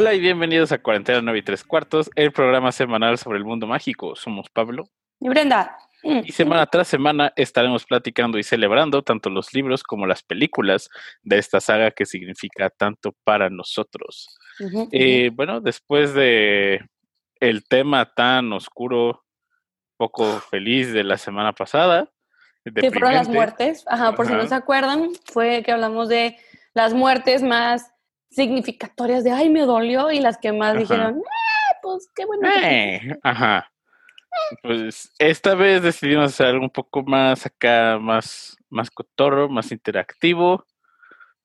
Hola y bienvenidos a Cuarentena 9 y 3 cuartos, el programa semanal sobre el mundo mágico. Somos Pablo. Y Brenda. Y semana tras semana estaremos platicando y celebrando tanto los libros como las películas de esta saga que significa tanto para nosotros. Eh, bueno, después de el tema tan oscuro, poco feliz de la semana pasada, que fueron las muertes. Ajá, por si no se acuerdan, fue que hablamos de las muertes más significatorias de ay, me dolió, y las que más Ajá. dijeron, eh, pues qué bueno. que- Eh, ajá. Pues esta vez decidimos hacer algo un poco más acá, más, más cotorro, más interactivo,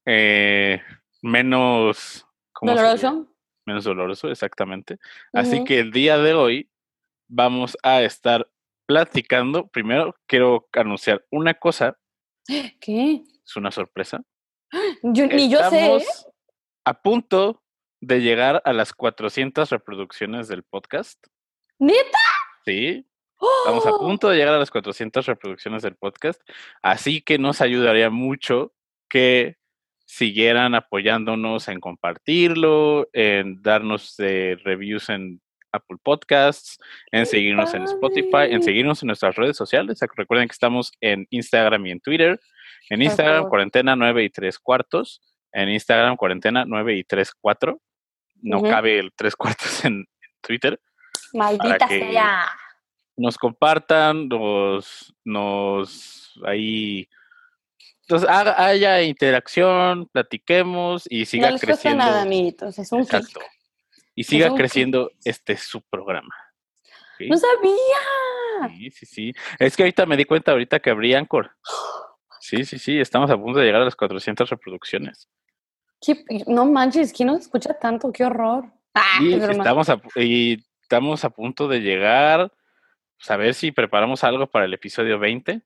eh, menos. Doloroso. Menos doloroso, exactamente. Así que el día de hoy vamos a estar platicando. Primero quiero anunciar una cosa, ¿Qué? es una sorpresa. Yo, ni yo sé. A punto de llegar a las 400 reproducciones del podcast. ¿Neta? Sí, Estamos a ¡Oh! punto de llegar a las 400 reproducciones del podcast, así que nos ayudaría mucho que siguieran apoyándonos en compartirlo, en darnos eh, reviews en Apple Podcasts, en ¡Qué seguirnos en Spotify, en seguirnos en nuestras redes sociales. Recuerden que estamos en Instagram y en Twitter. En Instagram, cuarentena 9 y 3 cuartos. En Instagram, cuarentena 9 y 3 4. No cabe el 3 cuartos en Twitter Maldita que- sea. nos compartan, nos, nos ahí, haga- haya interacción, platiquemos y siga no les creciendo. nada, amiguitos. Es un Exacto. Y siga creciendo este su programa. No sabía. Sí, sí, sí. Es que ahorita me di cuenta ahorita que abrí Anchor. Sí, sí, sí, estamos a punto de llegar a las 400 reproducciones. ¿Qué- No manches, ¿quién nos escucha tanto? ¡Qué horror! Ah, Y estamos a, y estamos a punto de llegar, pues, a ver si preparamos algo para el episodio 20.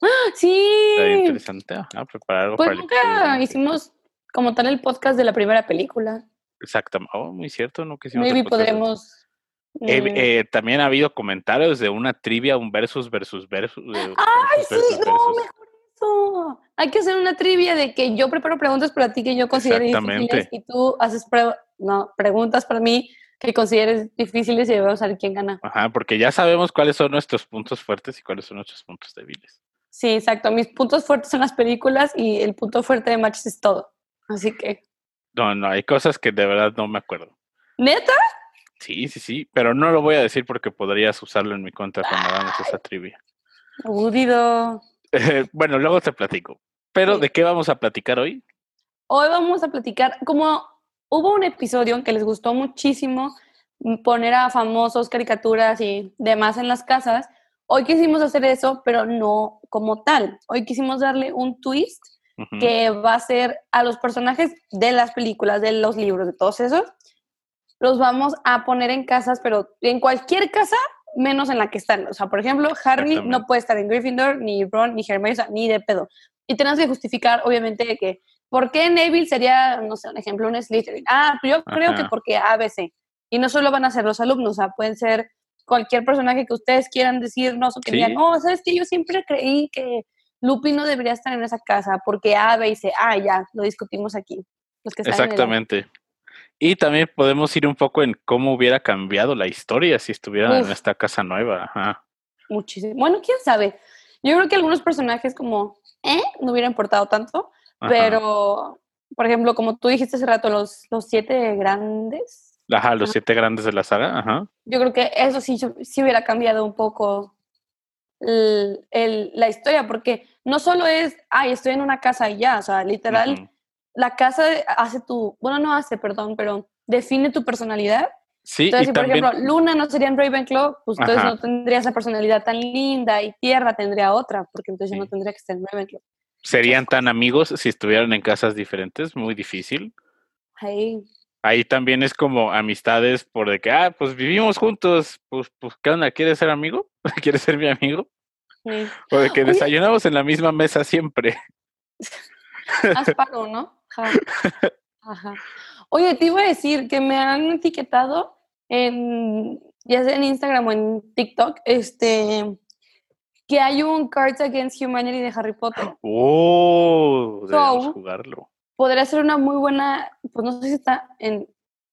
Estaría Sí. interesante preparar algo Pues para el episodio nunca 20. hicimos como tal el podcast de la primera película. Exactamente. Oh, muy cierto, no quisimos. Maybe podremos. Eh, mm, eh, también ha habido comentarios de una trivia, un versus versus versus. de ¡Ay, versus, sí! versus, ¡No, versus. Hay que hacer una trivia de que yo preparo preguntas para ti que yo considere difíciles y tú haces pre- no, preguntas para mí que consideres difíciles y vamos a ver quién gana. Ajá, porque ya sabemos cuáles son nuestros puntos fuertes y cuáles son nuestros puntos débiles. Sí, exacto. Mis puntos fuertes son las películas y el punto fuerte de Matches es todo. Así que, No, no, hay cosas que de verdad no me acuerdo. ¿neta? Sí, sí, sí, pero no lo voy a decir porque podrías usarlo en mi contra cuando hagamos esa trivia. Abudido. Bueno, luego te platico. Pero, Sí. ¿de qué vamos a platicar hoy? Hoy vamos a platicar, como hubo un episodio que les gustó muchísimo poner a famosos, caricaturas y demás en las casas, hoy quisimos hacer eso, pero no como tal. Hoy quisimos darle un twist que va a ser a los personajes de las películas, de los libros, de todos esos, los vamos a poner en casas, pero en cualquier casa menos en la que están. O sea, por ejemplo, Harry no puede estar en Gryffindor, ni Ron, ni Hermione, o sea, ni de pedo. Y tenemos que justificar, obviamente, de que ¿por qué Neville sería, no sé, un ejemplo, un Slytherin? Ah, yo creo que porque ABC. Y no solo van a ser los alumnos, o sea, pueden ser cualquier personaje que ustedes quieran decirnos o que Sí. digan, oh, ¿sabes qué? Yo siempre creí que Lupin no debería estar en esa casa porque A, B y C. Ah, ya, lo discutimos aquí. Los que están en el- Exactamente. Y también podemos ir un poco en cómo hubiera cambiado la historia si estuvieran en esta casa nueva. Ajá. Muchísimo. Bueno, quién sabe. Yo creo que algunos personajes como, ¿eh? No hubiera importado tanto, Ajá. pero, por ejemplo, como tú dijiste hace rato, los, los siete grandes, Ajá, los Ajá. siete grandes de la saga. Ajá. yo creo que eso sí, sí hubiera cambiado un poco el- el- la historia, porque no solo es, ay, estoy en una casa y ya, o sea, literal. La casa hace tu, bueno, no hace, perdón, pero define tu personalidad. Sí, Entonces, y si por ejemplo Luna no sería en Ravenclaw, pues entonces Ajá. no tendría esa personalidad tan linda y Tierra tendría otra, porque entonces ya no Sí. tendría que estar en Ravenclaw. serían tan amigos si estuvieran en casas diferentes, muy difícil. Ay, Ahí también es como amistades por de que, ah, pues vivimos juntos, pues, pues ¿qué onda? ¿Quieres ser amigo? ¿Quieres ser mi amigo? sí. O de que Oye. desayunamos en la misma mesa siempre. Haz paro, ¿no? Ajá. Ajá. Oye, te iba a decir que me han etiquetado en, ya sea en Instagram o en TikTok, este, que hay un Cards Against Humanity de Harry Potter. Oh, debemos So, jugarlo. Podría ser una muy buena, pues no sé si está en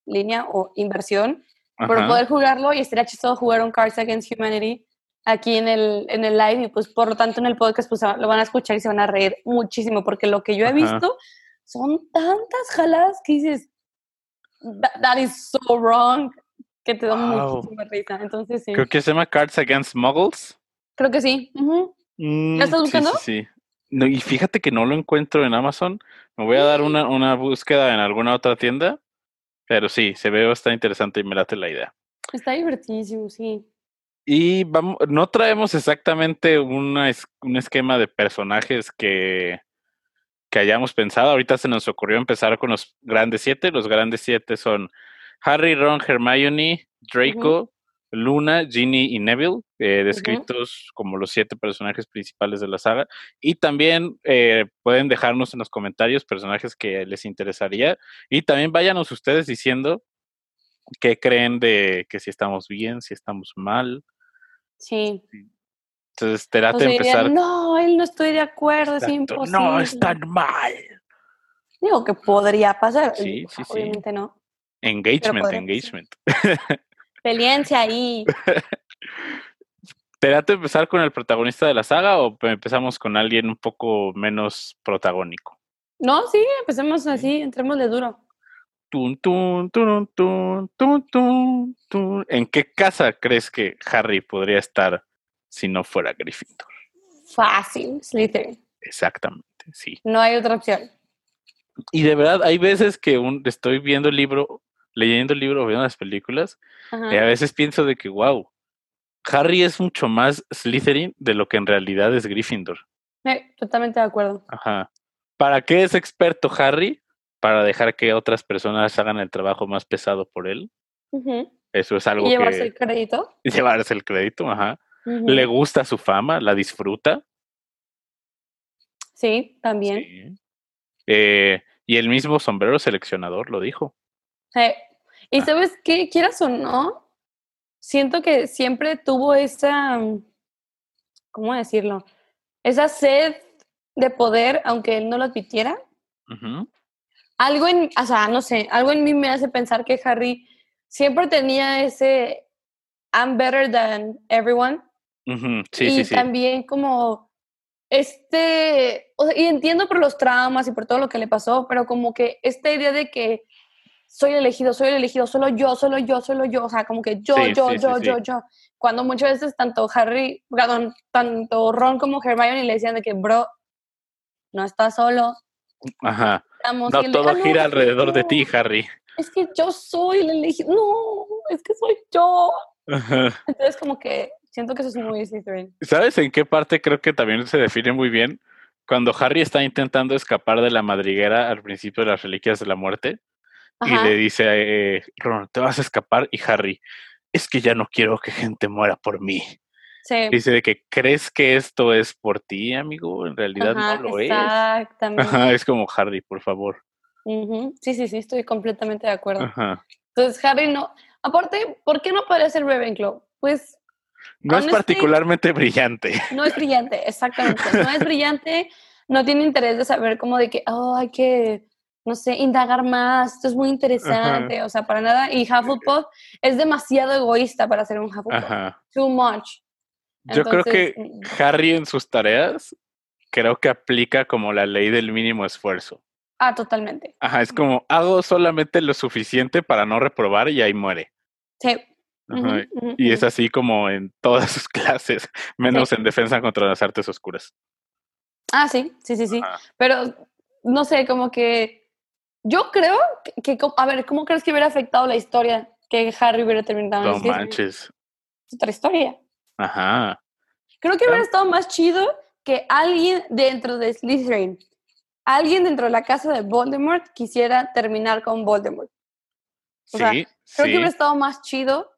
línea o inversión por poder jugarlo y estaría chistoso jugar un Cards Against Humanity aquí en el, en el live y pues por lo tanto en el podcast pues lo van a escuchar y se van a reír muchísimo porque lo que yo he visto son tantas jaladas que dices, that, is so wrong, que te da muchísima risa. Entonces sí. Creo que se llama Cards Against Muggles. Creo que sí. ¿La estás buscando? Sí, sí, sí. No, y fíjate que no lo encuentro en Amazon. Me voy a dar una, una búsqueda en alguna otra tienda. Pero sí, se ve bastante interesante y me late la idea. Está divertidísimo, sí. Y vamos, no traemos exactamente una, un esquema de personajes que, que hayamos pensado. Ahorita se nos ocurrió empezar con los grandes siete. Los grandes siete son Harry, Ron, Hermione, Draco, Luna, Ginny y Neville, eh, descritos como los siete personajes principales de la saga. Y también eh, pueden dejarnos en los comentarios personajes que les interesaría. Y también váyanos ustedes diciendo qué creen de que si estamos bien, si estamos mal. Sí. Entonces, de empezar. no, él no estoy de acuerdo, es imposible. No, están mal. Digo que podría pasar. Sí, sí, Obviamente no. Engagement, engagement. Experiencia ahí. ¿Te empezar con el protagonista de la saga o empezamos con alguien un poco menos protagónico? No, sí, empecemos así, entremos de duro. Tun, tun, tun, tun, tun, tun, ¿En qué casa crees que Harry podría estar si no fuera Gryffindor? Fácil, Slytherin. Exactamente, sí. No hay otra opción. Y de verdad, hay veces que un, estoy viendo el libro leyendo el libro viendo las películas, y a veces pienso de que, wow, Harry es mucho más Slytherin de lo que en realidad es Gryffindor. totalmente de acuerdo. Ajá. ¿Para qué es experto Harry? Para dejar que otras personas hagan el trabajo más pesado por él. Eso es algo ¿Y llevarse el crédito. Llevarse el crédito, ajá. Le gusta su fama, la disfruta. Sí, también. Eh, y el mismo sombrero seleccionador lo dijo. Y ah. sabes qué, quieras o no, siento que siempre tuvo esa, ¿cómo decirlo? Esa sed de poder, aunque él no lo admitiera. Algo en, o sea, no sé, algo en mí me hace pensar que Harry siempre tenía ese I'm better than everyone. Sí, y también como este, y entiendo por los traumas y por todo lo que le pasó, pero como que esta idea de que soy el elegido, soy el elegido, solo yo, solo yo, solo yo, o sea, como que yo, yo, yo, yo, yo. Cuando muchas veces tanto Harry, perdón, tanto Ron como Hermione le decían de que, bro, no estás solo. Ajá. no, todo ah, gira alrededor de ti, Harry. Es que yo soy el elegido. No, es que soy yo. Entonces, como que siento que eso es muy Slytherin. ¿Sabes en qué parte creo que también se define muy bien? Cuando Harry está intentando escapar de la madriguera al principio de las reliquias de la muerte y le dice a eh, Ron, te vas a escapar y Harry, es que ya no quiero que gente muera por mí. Sí. Dice de que crees que esto es por ti, amigo, en realidad no lo es. Exactamente. es como Harry, por favor. Sí, sí, sí, estoy completamente de acuerdo. Entonces, Harry no. Aparte, ¿por qué no podría ser Ravenclaw? Pues. No es particularmente brillante. No es brillante, exactamente. No es brillante, no tiene interés de saber cómo de que, oh, hay que no sé, indagar más, esto es muy interesante, o sea, para nada. Y Hufflepuff es demasiado egoísta para ser un Hufflepuff. Too much. Yo creo que Harry en sus tareas creo que aplica como la ley del mínimo esfuerzo. Ah, totalmente. Ajá, es como hago solamente lo suficiente para no reprobar y ahí muere. Sí. Y es así como en todas sus clases, menos en defensa contra las artes oscuras. Ah, sí, sí, sí, sí. Pero no sé, como que yo creo que, a ver, ¿cómo crees que hubiera afectado la historia que Harry hubiera terminado No manches. Es otra historia. Ajá. Creo que hubiera estado más chido que alguien dentro de Slytherin, alguien dentro de la casa de Voldemort quisiera terminar con Voldemort. sí, creo que hubiera estado más chido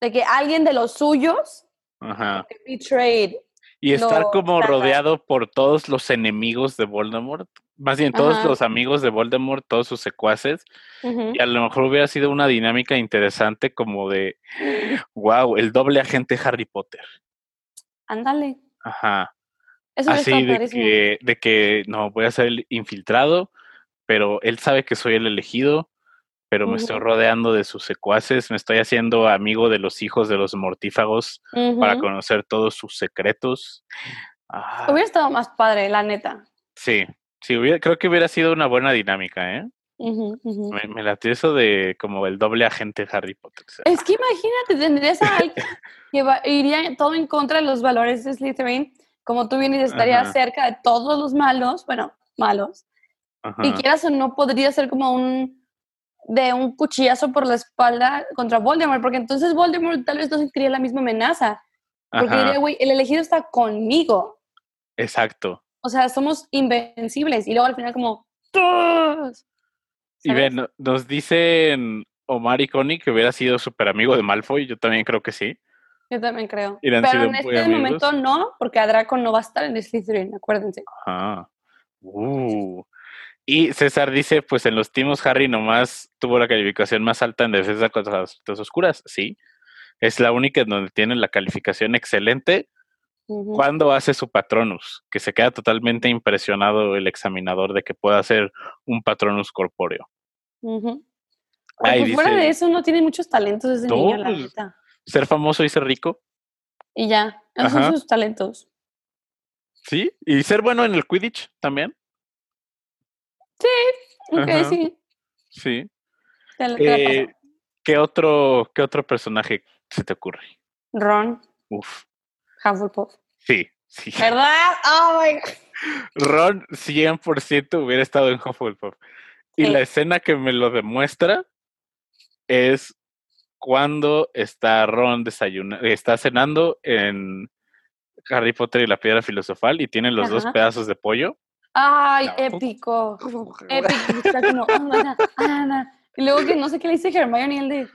de que alguien de los suyos Ajá. betrayed. Y estar como rodeado por todos los enemigos de Voldemort más bien todos los amigos de Voldemort, todos sus secuaces, y a lo mejor hubiera sido una dinámica interesante como de, wow, el doble agente Harry Potter. Ándale. Ajá. Así de que, de que, no, voy a ser el infiltrado, pero él sabe que soy el elegido, pero me estoy rodeando de sus secuaces, me estoy haciendo amigo de los hijos de los mortífagos para conocer todos sus secretos. Ah, Hubiera estado más padre, la neta. sí, sí, hubiera, creo que hubiera sido una buena dinámica, ¿eh? Me, me latió eso de como el doble agente Harry Potter. o sea, Es que imagínate, tendrías a alguien que va- iría todo en contra de los valores de Slytherin. Como tú bien dices, estaría Ajá. cerca de todos los malos, bueno, malos. Y quieras o no, podría ser como un de un cuchillazo por la espalda contra Voldemort, porque entonces Voldemort tal vez no sentiría la misma amenaza. Porque ajá, diría, güey, el elegido está conmigo. exacto. O sea, somos invencibles. Y luego al final como... "Todos", Y ven, no- nos dicen Omar y Connie que hubiera sido súper amigo de Malfoy, yo también creo que sí. Yo también creo. Pero en este momento no, porque a Draco no va a estar en Slytherin, acuérdense. Ajá. Uh. Y César dice, pues en los timos Harry nomás tuvo la calificación más alta en defensa contra las artes oscuras, sí. Es la única en donde tiene la calificación excelente cuando hace su patronus, que se queda totalmente impresionado el examinador de que pueda hacer un patronus corpóreo. Pero Ahí pues fuera dice, de eso no tiene muchos talentos No, niño, la neta. ser famoso y ser rico, Y ya, esos Ajá. son sus talentos. sí, y ser bueno en el Quidditch también, Ok, Ajá. sí, sí. te, te Eh. ¿qué otro, qué otro personaje se te ocurre? Ron, Uf, Hufflepuff. sí, sí. ¿Verdad? Oh my God. Ron 100% hubiera estado en Hufflepuff. Y Sí. la escena que me lo demuestra es cuando está Ron desayunando, está cenando en Harry Potter y la piedra filosofal y tienen los dos pedazos de pollo. Ay, épico. Épico. Está como, Ana, Ana. Y luego que no sé qué le dice Hermione y el de.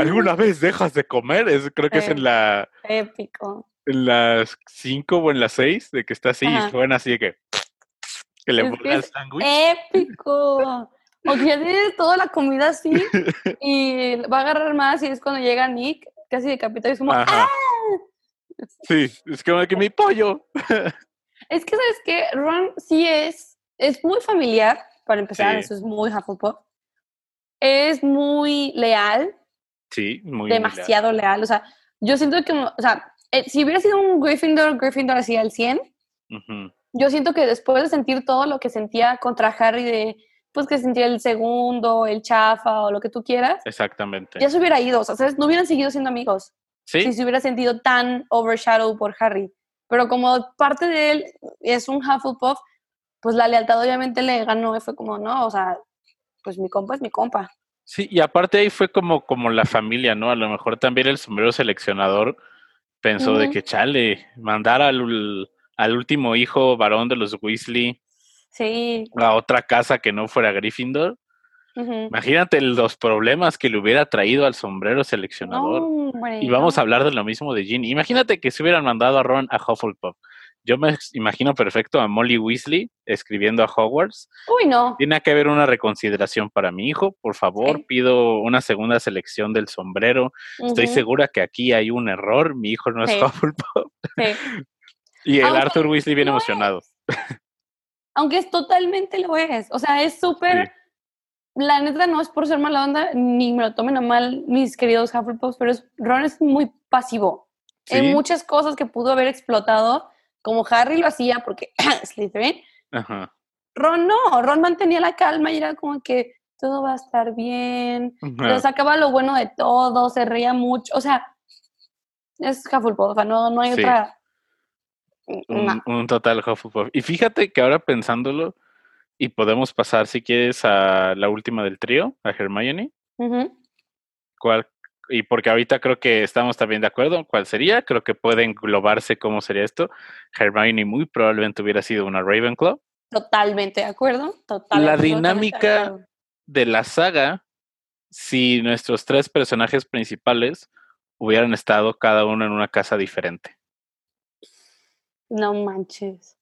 ¿Alguna vez dejas de comer? Es, creo que es Sí. en la Épico. en las 5 o en las 6 de que está así Ajá. y suena así de que que le Es el es sándwich. Épico. O que ya tienes toda la comida así y va a agarrar más y es cuando llega Nick, casi decapitado y es como, Ajá. ¡ah! Sí, es como que mi pollo. Es que, ¿sabes qué? Ron sí es, es muy familiar, para empezar, Sí. eso es muy Hufflepuff. Es muy leal, Sí, muy muy leal. demasiado leal. O sea, yo siento que, o sea, eh, si hubiera sido un Gryffindor, Gryffindor así al 100, Ujú. yo siento que después de sentir todo lo que sentía contra Harry de, pues que sentía el segundo, el chafa o lo que tú quieras, Exactamente. ya se hubiera ido, o sea, ¿sabes? No hubieran seguido siendo amigos Sí, si se hubiera sentido tan overshadowed por Harry. Pero como parte de él es un Hufflepuff, pues la lealtad obviamente le ganó y fue como, no, o sea, pues mi compa es mi compa. Sí, y aparte ahí fue como, como la familia, ¿no? A lo mejor también el sombrero seleccionador pensó de que chale, mandar al, al último hijo varón de los Weasley Sí. a otra casa que no fuera Gryffindor. Imagínate los problemas que le hubiera traído al sombrero seleccionador. y vamos a hablar de lo mismo de Ginny. Imagínate que se hubieran mandado a Ron a Hufflepuff. Yo me imagino perfecto a Molly Weasley escribiendo a Hogwarts. Uy, no. Tiene que haber una reconsideración para mi hijo, por favor. Sí. Pido una segunda selección del sombrero. Estoy segura que aquí hay un error. Mi hijo no es. Hufflepuff. sí. Y el Aunque Arthur Weasley bien emocionado. Aunque es totalmente lo es. O sea, es súper. La neta no es por ser mala onda, ni me lo tomen a mal mis queridos Hufflepuffs, pero es, Ron es muy pasivo. Sí. En muchas cosas que pudo haber explotado, como Harry lo hacía porque Slytherin, Ajá. Ron no, Ron mantenía la calma y era como que todo va a estar bien, Ajá. sacaba lo bueno de todo, se reía mucho, o sea, es Hufflepuff, o sea, no, no hay Sí. otra... Un, un total Hufflepuff. Y fíjate que ahora pensándolo, y podemos pasar si quieres a la última del trío, a Hermione. ¿Cuál? Y porque ahorita creo que estamos también de acuerdo, ¿cuál sería? Creo que puede englobarse cómo sería esto. Hermione muy probablemente hubiera sido una Ravenclaw. Totalmente de acuerdo, totalmente. La de dinámica acuerdo. de la saga, si nuestros tres personajes principales hubieran estado cada uno en una casa diferente. No manches.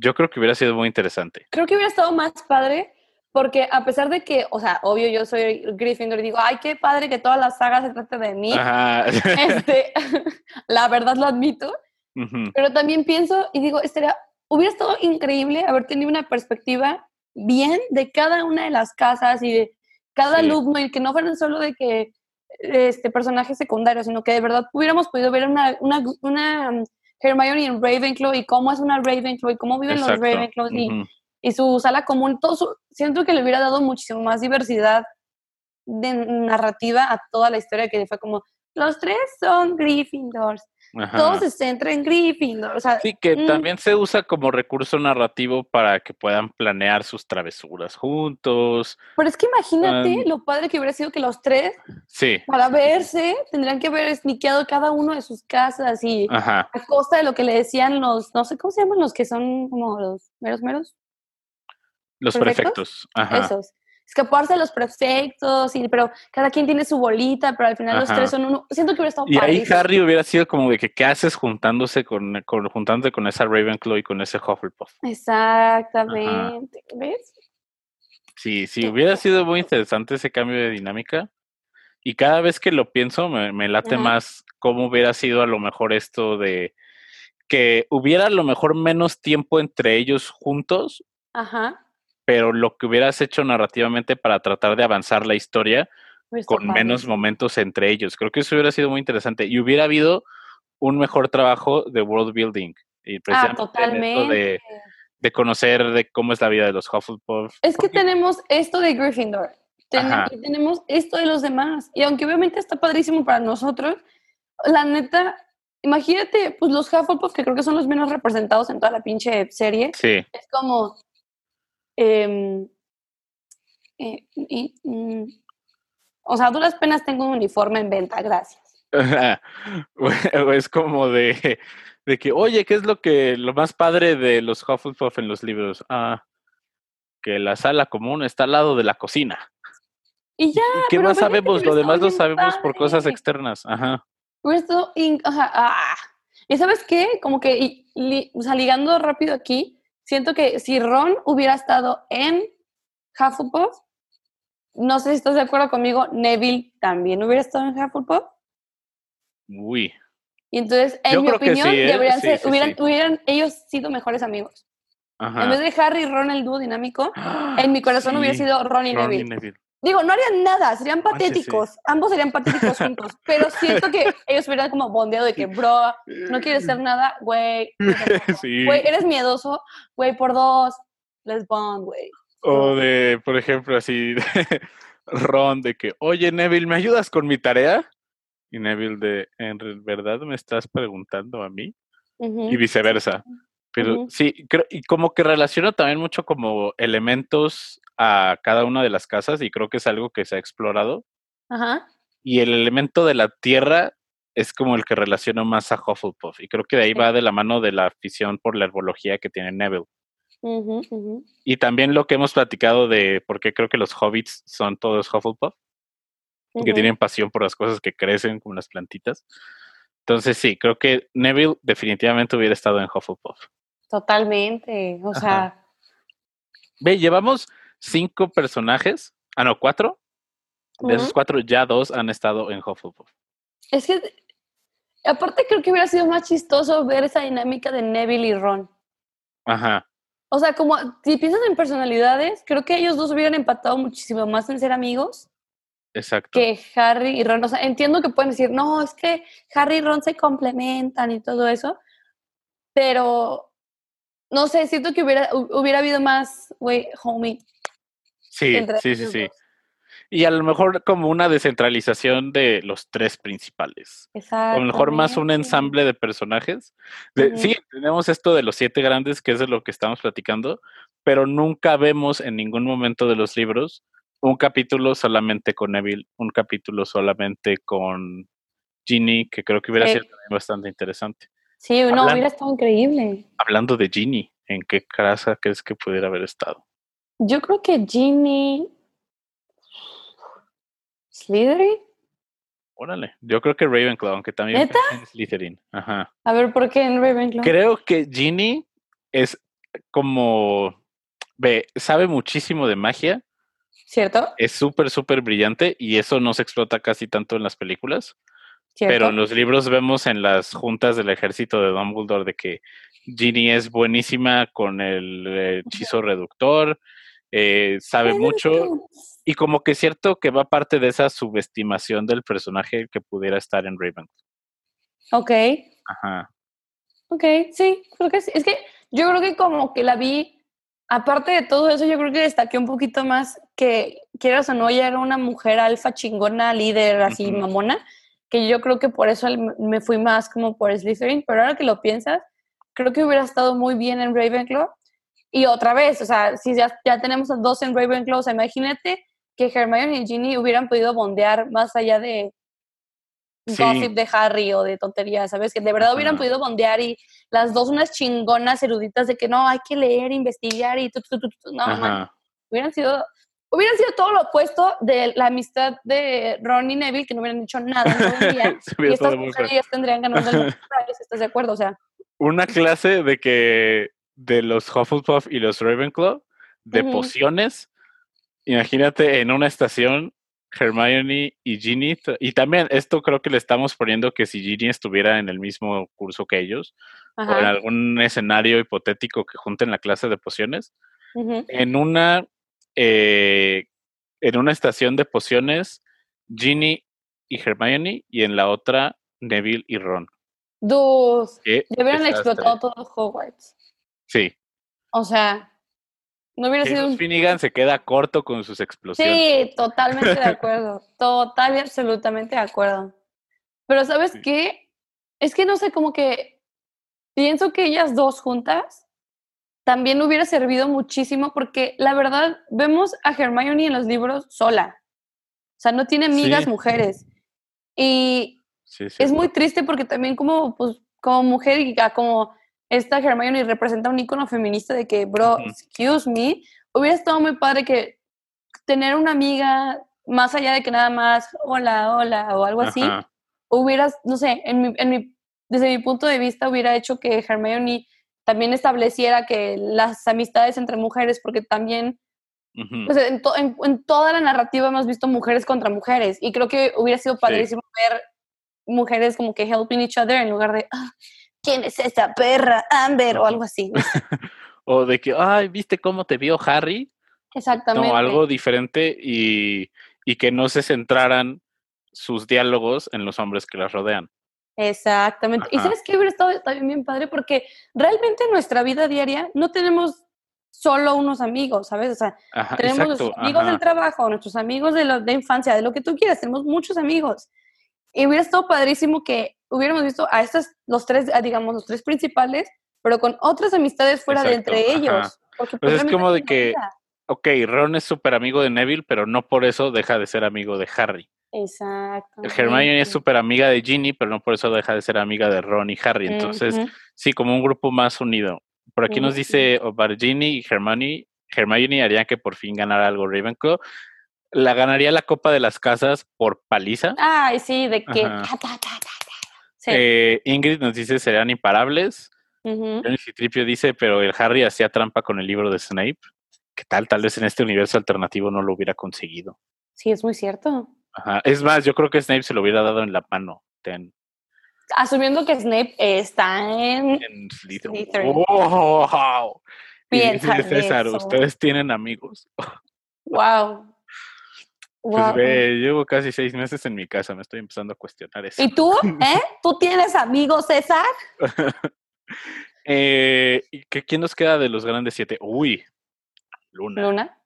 Yo creo que hubiera sido muy interesante. Creo que hubiera estado más padre porque a pesar de que, o sea, obvio yo soy Gryffindor y digo, ay, qué padre que toda la saga se trate de mí. Ajá. Este, la verdad lo admito, Ujú. pero también pienso y digo, estaría, hubiera estado increíble haber tenido una perspectiva bien de cada una de las casas y de cada Sí. alumno y que no fueran solo de que este personajes secundarios, sino que de verdad hubiéramos podido ver una, una, una Hermione en Ravenclaw y cómo es una Ravenclaw y cómo viven Exacto. los Ravenclaws y, y su sala común, todo su- siento que le hubiera dado muchísimo más diversidad de narrativa a toda la historia que fue como los tres son Gryffindors, Ajá. todo se centra en Gryffindor, o sea, Sí, que mm, también se usa como recurso narrativo para que puedan planear sus travesuras juntos. pero es que imagínate Um, lo padre que hubiera sido que los tres Sí. para verse tendrían que haber sniqueado cada uno de sus casas y Ajá. a costa de lo que le decían los, no sé cómo se llaman los que son como los meros meros, Los ¿Prefectos? prefectos. Ajá. esos. Escaparse de los prefectos, y, pero cada quien tiene su bolita, pero al final los Ajá. tres son uno. Siento que hubiera estado Y ahí. Harry hubiera sido como de que qué haces juntándose con, con juntándote con esa Ravenclaw y con ese Hufflepuff. Exactamente. ¿Ves? Sí, sí, hubiera sido muy interesante ese cambio de dinámica. Y cada vez que lo pienso, me, me late Ajá. más cómo hubiera sido a lo mejor esto de que hubiera a lo mejor menos tiempo entre ellos juntos, Ajá. Pero lo que hubieras hecho narrativamente para tratar de avanzar la historia estado con menos momentos entre ellos. Creo que eso hubiera sido muy interesante. Y hubiera habido un mejor trabajo de world building. Y Ah, precisamente en esto totalmente. de, de conocer de cómo es la vida de los Hufflepuff. Es que tenemos esto de Gryffindor. ten- Ajá. y tenemos esto de los demás. Y aunque obviamente está padrísimo para nosotros, la neta, imagínate, pues los Hufflepuff, que creo que son los menos representados en toda la pinche serie, Sí, es como. Em, eh, y, mm, o sea, a duras penas tengo un uniforme en venta, gracias. es como de, de que, oye, ¿qué es lo que lo más padre de los Hufflepuff en los libros? Ah, que la sala común está al lado de la cocina. Y ya, ¿Y qué más sabemos? Lo demás lo sabemos por cosas externas. Ajá. In- ajá, ah. Y sabes qué, como que, y- li- o sea, ligando rápido aquí, siento que si Ron hubiera estado en Hufflepuff, no sé si estás de acuerdo conmigo, Neville también hubiera estado en Hufflepuff. Uy. Y entonces, en Yo mi opinión, sí, ¿eh? deberían Sí, ser, sí, hubieran, hubieran ellos sido mejores amigos. Ajá. En vez de Harry y Ron, el dúo dinámico, en mi corazón hubiera sido Ron y Ron Neville. y Neville. Digo, no harían nada, serían sí. patéticos. Ambos serían patéticos juntos. Pero siento que ellos hubieran como bondeado de que, bro, no quieres hacer nada, güey. no. Sí. Güey, eres miedoso, güey, por dos. Let's bond, güey. O de, por ejemplo, así, de Ron, de que, oye, Neville, ¿me ayudas con mi tarea? Y Neville de, ¿en verdad me estás preguntando a mí? Y viceversa. Pero sí, creo, y como que relaciona también mucho como elementos a cada una de las casas y creo que es algo que se ha explorado. Ajá. Y el elemento de la tierra es como el que relaciona más a Hufflepuff. Y creo que de ahí Sí. va de la mano de la afición por la herbología que tiene Neville. Y también lo que hemos platicado de por qué creo que los hobbits son todos Hufflepuff, que Ujú. tienen pasión por las cosas que crecen, como las plantitas. Entonces sí, creo que Neville definitivamente hubiera estado en Hufflepuff. Totalmente. O Ajá. sea, Ve, llevamos cinco personajes, ah no, cuatro. De esos cuatro, ya dos han estado en Hufflepuff. es que, aparte creo que hubiera sido más chistoso ver esa dinámica de Neville y Ron. Ajá, O sea, como si piensas en personalidades, creo que ellos dos hubieran empatado muchísimo más en ser amigos exacto. que Harry y Ron. O sea, entiendo que pueden decir, no, es que Harry y Ron se complementan y todo eso, pero no sé, siento que hubiera, hu- hubiera habido más, güey, homie. Sí, entre sí, sí, sí. Y a lo mejor como una descentralización de los tres principales. O a lo mejor más un ensamble de personajes. De-. Sí, tenemos esto de los siete grandes, que es de lo que estamos platicando, pero nunca vemos en ningún momento de los libros un capítulo solamente con Neville, un capítulo solamente con Ginny, que creo que hubiera Sí. sido también bastante interesante. Sí, no, Hablan- hubiera estado increíble. Hablando de Ginny, ¿en qué casa crees que pudiera haber estado? Yo creo que Ginny. ¿Slytherin? Órale, yo creo que Ravenclaw, aunque también ¿Neta? en Slytherin. Ajá. A ver, ¿por qué en Ravenclaw? Creo que Ginny es como, ve, sabe muchísimo de magia, ¿Cierto? es súper, súper brillante y eso no se explota casi tanto en las películas, ¿Cierto? pero en los libros vemos en las juntas del ejército de Dumbledore de que Ginny es buenísima con el eh, hechizo reductor, eh, sabe mucho Y como que es cierto que va parte de esa subestimación del personaje que pudiera estar en Ravenclaw. Ok. Ajá. Ok, sí, creo que sí. Es que yo creo que como que la vi, aparte de todo eso, yo creo que destaqué un poquito más que, quieras o no, ella era una mujer alfa chingona, líder, así, mamona, que yo creo que por eso me fui más como por Slytherin, pero ahora que lo piensas, creo que hubiera estado muy bien en Ravenclaw. Y otra vez, o sea, si ya, ya tenemos a dos en Ravenclaw, o sea, imagínate que Hermione y Ginny hubieran podido bondear más allá de Sí. gossip de Harry o de tonterías, ¿sabes? Que de verdad hubieran Ajá. podido bondear y las dos unas chingonas eruditas de que no, hay que leer, investigar y tu, tu, tu, tu, no, Ajá. hubieran sido hubieran sido todo lo opuesto de la amistad de Ron y Neville que no hubieran hecho nada todo día y estas mujeres tendrían ganando el ¿estás de acuerdo? O sea, Una clase de que de los Hufflepuff y los Ravenclaw de pociones. Imagínate en una estación Hermione y Ginny y también esto creo que le estamos poniendo que si Ginny estuviera en el mismo curso que ellos o en algún escenario hipotético que junten la clase de pociones en una eh, en una estación de pociones Ginny y Hermione y en la otra Neville y Ron. Dude, ya hubieran explotado todo Hogwarts. Sí. O sea, no hubiera sido un Finnegan se queda corto con sus explosiones. Sí, totalmente de acuerdo. Total y absolutamente de acuerdo. Pero ¿sabes Sí. qué? Es que no sé, como que pienso que ellas dos juntas también hubiera servido muchísimo porque la verdad vemos a Hermione en los libros sola. O sea, no tiene amigas Sí. mujeres. Y Sí, es muy triste porque también como, pues, como mujer y ya como esta Hermione representa un icono feminista de que, bro, Ujú. excuse me, hubiera estado muy padre que tener una amiga más allá de que nada más, hola, hola, o algo así, hubieras, no sé, en mi, en mi, desde mi punto de vista hubiera hecho que Hermione también estableciera que las amistades entre mujeres, porque también Ujú. pues en, to- en- en toda la narrativa hemos visto mujeres contra mujeres y creo que hubiera sido padrísimo ver mujeres como que helping each other en lugar de "Ah, ¿quién es esta perra? Amber o algo así. no. O de que, ay, ¿viste cómo te vio Harry? Exactamente. No, algo diferente y, y que no se centraran sus diálogos en los hombres que las rodean. Exactamente. Y sabes qué hubiera estado también bien padre porque realmente en nuestra vida diaria no tenemos solo unos amigos, ¿sabes? O sea, Ajá, tenemos exacto. nuestros amigos ajá. del trabajo, nuestros amigos de, lo- de infancia, de lo que tú quieras, tenemos muchos amigos. Y hubiera estado padrísimo que hubiéramos visto a estos, los tres, a, digamos, los tres principales, pero con otras amistades fuera de entre ajá. ellos. Porque Pues es como de que- vida. Ok, Ron es súper amigo de Neville, pero no por eso deja de ser amigo de Harry. Exacto. Hermione es súper amiga de Ginny, pero no por eso deja de ser amiga de Ron y Harry. Entonces, sí, como un grupo más unido. Por aquí nos dice Ginny y Hermione, Hermione harían que por fin ganara algo Ravenclaw. La ganaría la Copa de las Casas por paliza. Ay, sí, de que... Ta, ta, ta. Sí. Eh, Ingrid nos dice serían imparables. Johnny Citripio dice, pero el Harry hacía trampa con el libro de Snape. ¿Qué tal? Tal vez en este universo alternativo no lo hubiera conseguido. Sí, es muy cierto. Ajá. Es más, yo creo que Snape se lo hubiera dado en la mano. Ten, Asumiendo que Snape está en... en Slytherin. ¡Wow! Piensa dice César, eso. ustedes tienen amigos. Wow. Pues ve, llevo casi seis meses en mi casa, me estoy empezando a cuestionar eso. ¿Y tú? ¿Eh? ¿Tú tienes amigos, César? Eh, ¿y qué, ¿Quién nos queda de los grandes siete? Uy, Luna. Luna.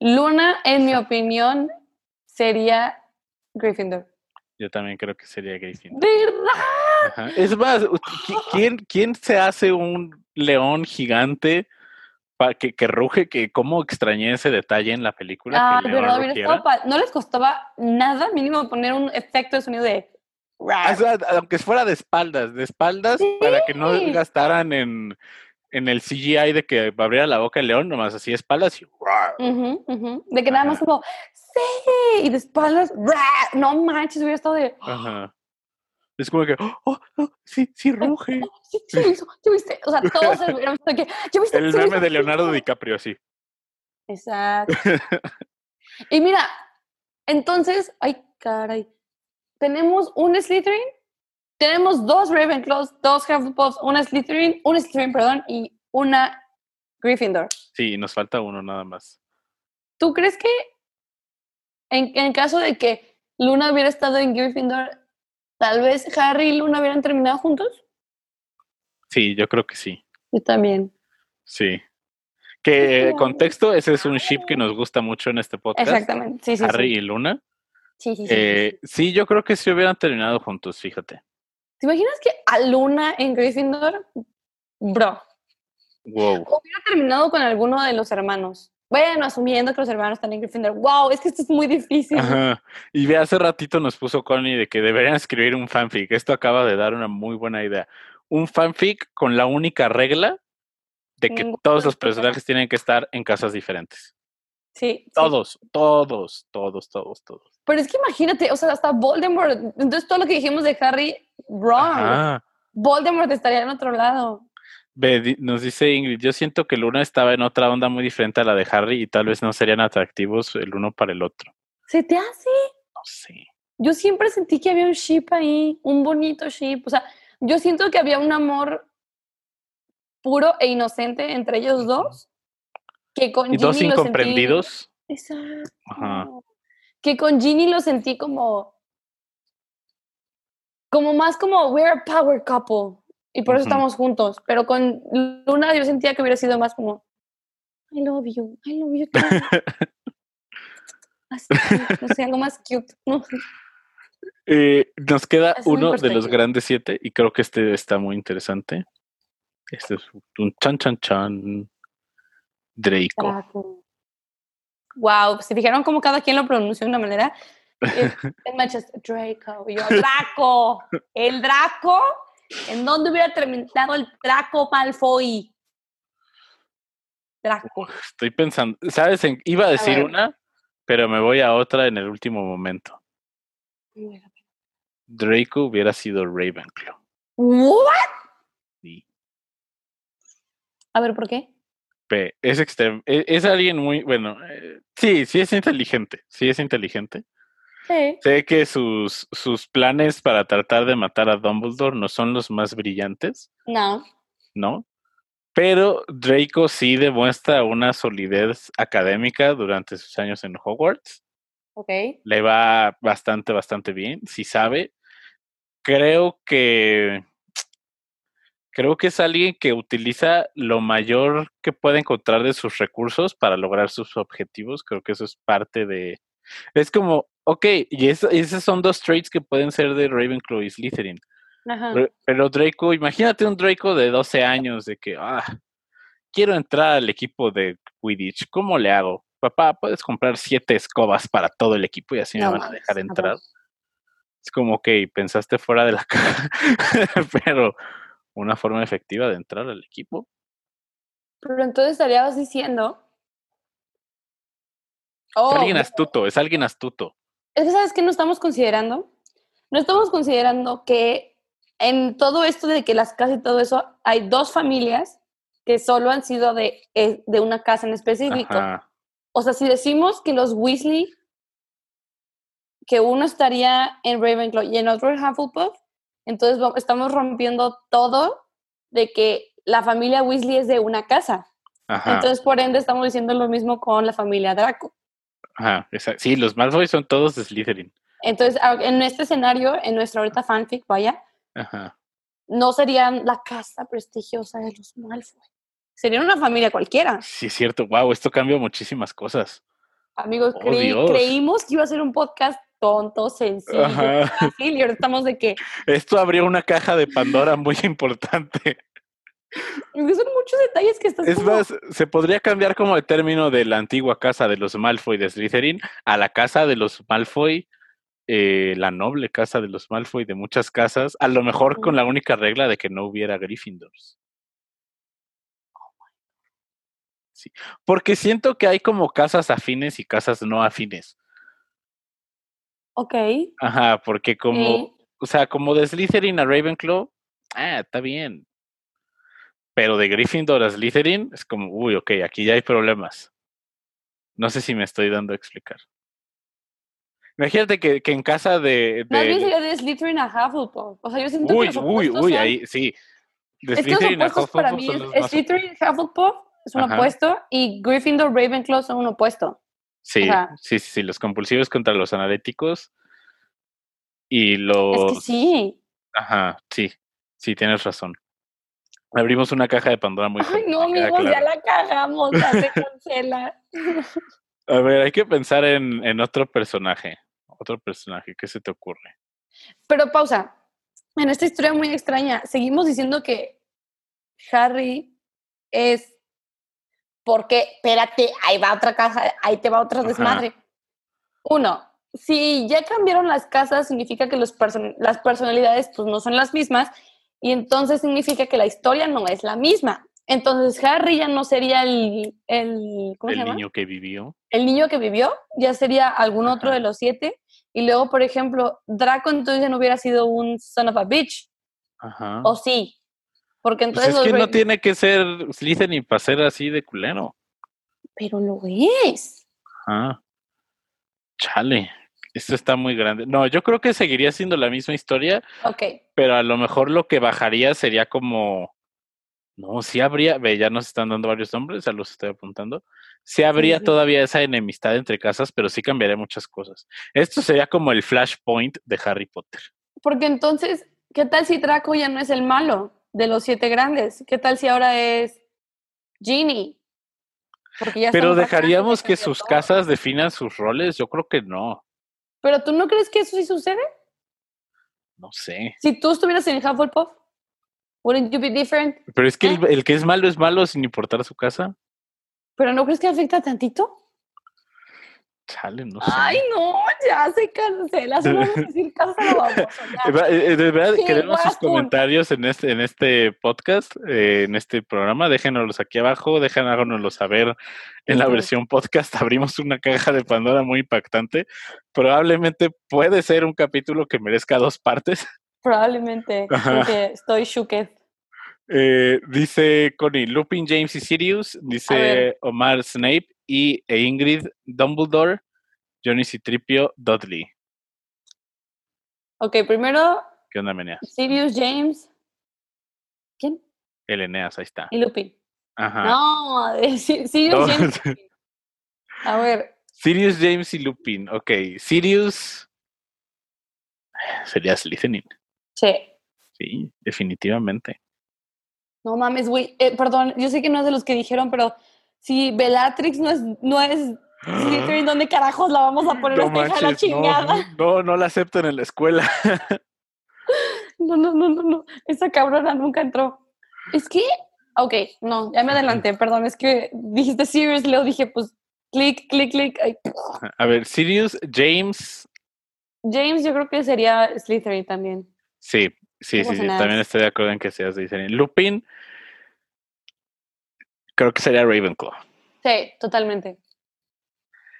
Luna, en mi opinión, sería Gryffindor. Yo también creo que sería Gryffindor. ¿Verdad? Ajá. Es más, ¿quién, ¿quién se hace un león gigante que, que ruge? Que cómo extrañé ese detalle en la película. Ah, que No les costaba nada mínimo poner un efecto de sonido de... O sea, aunque fuera de espaldas, de espaldas, para que no gastaran en, en el CGI de que abriera la boca el león, nomás así espaldas y. De que nada más como, sí, y de espaldas, no manches, hubiera estado de, Ajá. Es como que, oh, oh, sí, sí ruge. "Oh, sí, sí ¿ya viste? O sea, todos se hubieran visto que, ¿ya viste? El Sí meme de sí Leonardo hizo". DiCaprio, así. Exacto. Y mira, entonces, ay, caray, tenemos un Slytherin, tenemos dos Ravenclaws, dos Hufflepuffs, una Slytherin, un Slytherin, perdón, y una Gryffindor. Sí, nos falta uno nada más. ¿Tú crees que en, en caso de que Luna hubiera estado en Gryffindor, tal vez Harry y Luna hubieran terminado juntos. Sí, yo creo que sí. Yo también. Sí. Que contexto, ese es un ship que nos gusta mucho en este podcast. Exactamente. Sí, sí, Harry sí. y Luna. Sí, sí, sí, sí, Eh, sí, yo creo que sí hubieran terminado juntos, fíjate. ¿Te imaginas que a Luna en Gryffindor, bro, Wow. hubiera terminado con alguno de los hermanos? Bueno, asumiendo que los hermanos están en Gryffindor. Wow, es que esto es muy difícil. Ajá. Y ve, hace ratito nos puso Connie de que deberían escribir un fanfic. Esto acaba de dar una muy buena idea. Un fanfic con la única regla de que todos los personajes tienen que estar en casas diferentes. Sí, sí. Todos, todos, todos, todos, todos. Pero es que imagínate, o sea, hasta Voldemort. Entonces todo lo que dijimos de Harry, wrong. Ajá. Voldemort estaría en otro lado. Nos dice Ingrid, yo siento que Luna estaba en otra onda muy diferente a la de Harry y tal vez no serían atractivos el uno para el otro. ¿Se te hace? No sé. Yo siempre sentí que había un ship ahí, un bonito ship. O sea, yo siento que había un amor puro e inocente entre ellos dos. Que con Y dos Ginny lo sentí- incomprendidos. Exacto. Ajá. Que con Ginny lo sentí como. Como más como, we're a power couple. Y por eso estamos juntos. Pero con Luna yo sentía que hubiera sido más como, I love you, I love you too. Así, no sé, algo más cute. No. Eh, nos queda uno de los grandes siete y creo que este está muy interesante. Este es un chan chan chan. Draco. Draco. Wow, ¿se fijaron cómo cada quien lo pronunció de una manera? Es, es Manchester, Draco. Yo, Draco. El Draco. ¿En dónde hubiera terminado el Draco Malfoy? Draco. Estoy pensando, ¿sabes? Iba a decir una, pero me voy a otra en el último momento. Draco hubiera sido Ravenclaw. ¿What? Sí. A ver, ¿por qué? Es, extrem- e- es alguien muy, bueno, eh, sí, sí es inteligente, sí es inteligente. Sí. Sé que sus, sus planes para tratar de matar a Dumbledore no son los más brillantes, No. ¿no? Pero Draco sí demuestra una solidez académica durante sus años en Hogwarts. Ok. Le va bastante, bastante bien, sí sabe. Creo que creo que es alguien que utiliza lo mayor que puede encontrar de sus recursos para lograr sus objetivos. Creo que eso es parte de. Es como, ok, y eso- esos son dos traits que pueden ser de Ravenclaw y Slytherin. Ajá. Pero, pero Draco, imagínate un Draco de 12 años de que, ah, quiero entrar al equipo de Quidditch, ¿cómo le hago? Papá, puedes comprar siete escobas para todo el equipo y así No me van a dejar entrar. Es como, ok, pensaste fuera de la caja, pero una forma efectiva de entrar al equipo. Pero entonces estarías diciendo. Oh, es alguien bu- astuto, es alguien astuto. Es que, ¿sabes qué no estamos considerando? No estamos considerando que en todo esto de que las casas y todo eso, hay dos familias que solo han sido de, eh, de una casa en específico. Ajá. O sea, si decimos que los Weasley, que uno estaría en Ravenclaw y en otro en Hufflepuff, entonces estamos rompiendo todo de que la familia Weasley es de una casa. Ajá. Entonces, por ende, estamos diciendo lo mismo con la familia Draco. Ajá, Sí, los Malfoy son todos de Slytherin. Entonces, a- en este escenario, en nuestra ahorita fanfic, vaya, Ajá. no serían la casa prestigiosa de los Malfoy. Serían una familia cualquiera. Sí, es cierto. Wow, esto cambia muchísimas cosas. Amigos, Oh, creí- creímos que iba a ser un podcast tonto, sencillo, Ajá. fácil, y ahora estamos de que Esto abrió una caja de Pandora muy importante. Son muchos detalles que estás Es como- más, se podría cambiar como el término de la antigua casa de los Malfoy de Slytherin a la casa de los Malfoy, eh, la noble casa de los Malfoy de muchas casas, a lo mejor con la única regla de que no hubiera Gryffindors. Sí, porque siento que hay como casas afines y casas no afines. Ok. Ajá, porque como, Sí. o sea, como de Slytherin a Ravenclaw, ah, está bien. Pero de Gryffindor a Slytherin es como, uy, ok, aquí ya hay problemas. No sé si me estoy dando a explicar. Imagínate que, que en casa de... De sería de Slytherin a Hufflepuff. O sea, yo siento uy, que los uy, opuestos uy, son- ahí sí. De Es que los Slytherin a opuestos para mí es más Slytherin Hufflepuff es un Ajá. opuesto y Gryffindor Ravenclaw son un opuesto. Sí, sea- sí, sí, sí, los compulsivos contra los analíticos y los... Es que sí. Ajá, sí, sí, tienes razón. Abrimos una caja de Pandora muy Ay, no, amigos, ya la cagamos, ya se cancela. A ver, hay que pensar en, en otro personaje. Otro personaje, ¿qué se te ocurre? Pero pausa. En esta historia muy extraña, seguimos diciendo que Harry es. Porque, espérate, ahí va otra caja, ahí te va otro Ajá. desmadre. Uno, si ya cambiaron las casas, significa que los person- las personalidades pues, no son las mismas, y entonces significa que la historia no es la misma. Entonces Harry ya no sería el, el ¿cómo se El niño que vivió. el niño que vivió ya sería algún otro de los siete. Y luego, por ejemplo, Draco entonces ya no hubiera sido un son of a bitch. Ajá. O sí. Porque Pues entonces. es los que no tiene que ser Slytherin para ser así de culero. Pero lo es. Ajá. Chale, esto está muy grande. No, yo creo que seguiría siendo la misma historia, Ok. pero a lo mejor lo que bajaría sería como. No, sí habría. Ve, ya nos están dando varios nombres, ya los estoy apuntando. Sí habría sí. todavía esa enemistad entre casas, pero sí cambiaría muchas cosas. Esto sería como el flashpoint de Harry Potter. Porque entonces, ¿qué tal si Draco ya no es el malo de los siete grandes? ¿Qué tal si ahora es Ginny? Porque ya Pero dejaríamos que sus todo. casas definan sus roles. Yo creo que no. Pero tú no crees que eso sí sucede? No sé. Si tú estuvieras en Hufflepuff, wouldn't you be different? Pero es que el, ¿Eh? el que es malo es malo sin importar su casa. ¿Pero no crees que afecta tantito? Chale, no sé. Ay, no, ya se cancela. Solo vamos a decir casa De verdad, Sí, queremos sus comentarios en este, en este podcast, eh, en este programa. Déjenoslos aquí abajo, déjenoslos saber en la versión podcast. Abrimos una caja de Pandora muy impactante. Probablemente puede ser un capítulo que merezca dos partes. Probablemente, Ajá. porque estoy shooked. Eh, dice Connie, Lupin, James y Sirius. Dice Omar Snape y e Ingrid Dumbledore. Johnny Citripio Dudley. Ok, primero ¿Qué onda, Menea? Sirius James. ¿Quién? El Eneas, ahí está. Y Lupin. Ajá. No, Sirius No. James. A ver, Sirius, James y Lupin. Ok, Sirius sería Slytherin. sí. Sí, definitivamente. No mames, güey. eh, perdón, yo sé que no es de los que dijeron, pero si Bellatrix no es, no es Slytherin, ¿dónde carajos la vamos a poner No a la manches, no, chingada? no, no la aceptan en la escuela. No, no, no, no, no. Esa cabrona nunca entró. Es que, ok, no, ya me adelanté, perdón, es que dijiste Sirius, luego dije, pues, clic, clic, clic. ay, A ver, Sirius, James. James yo creo que sería Slytherin también. Sí, sí, sí, sí, también estoy de acuerdo en que sea Slytherin. Lupin, creo que sería Ravenclaw. Sí, totalmente.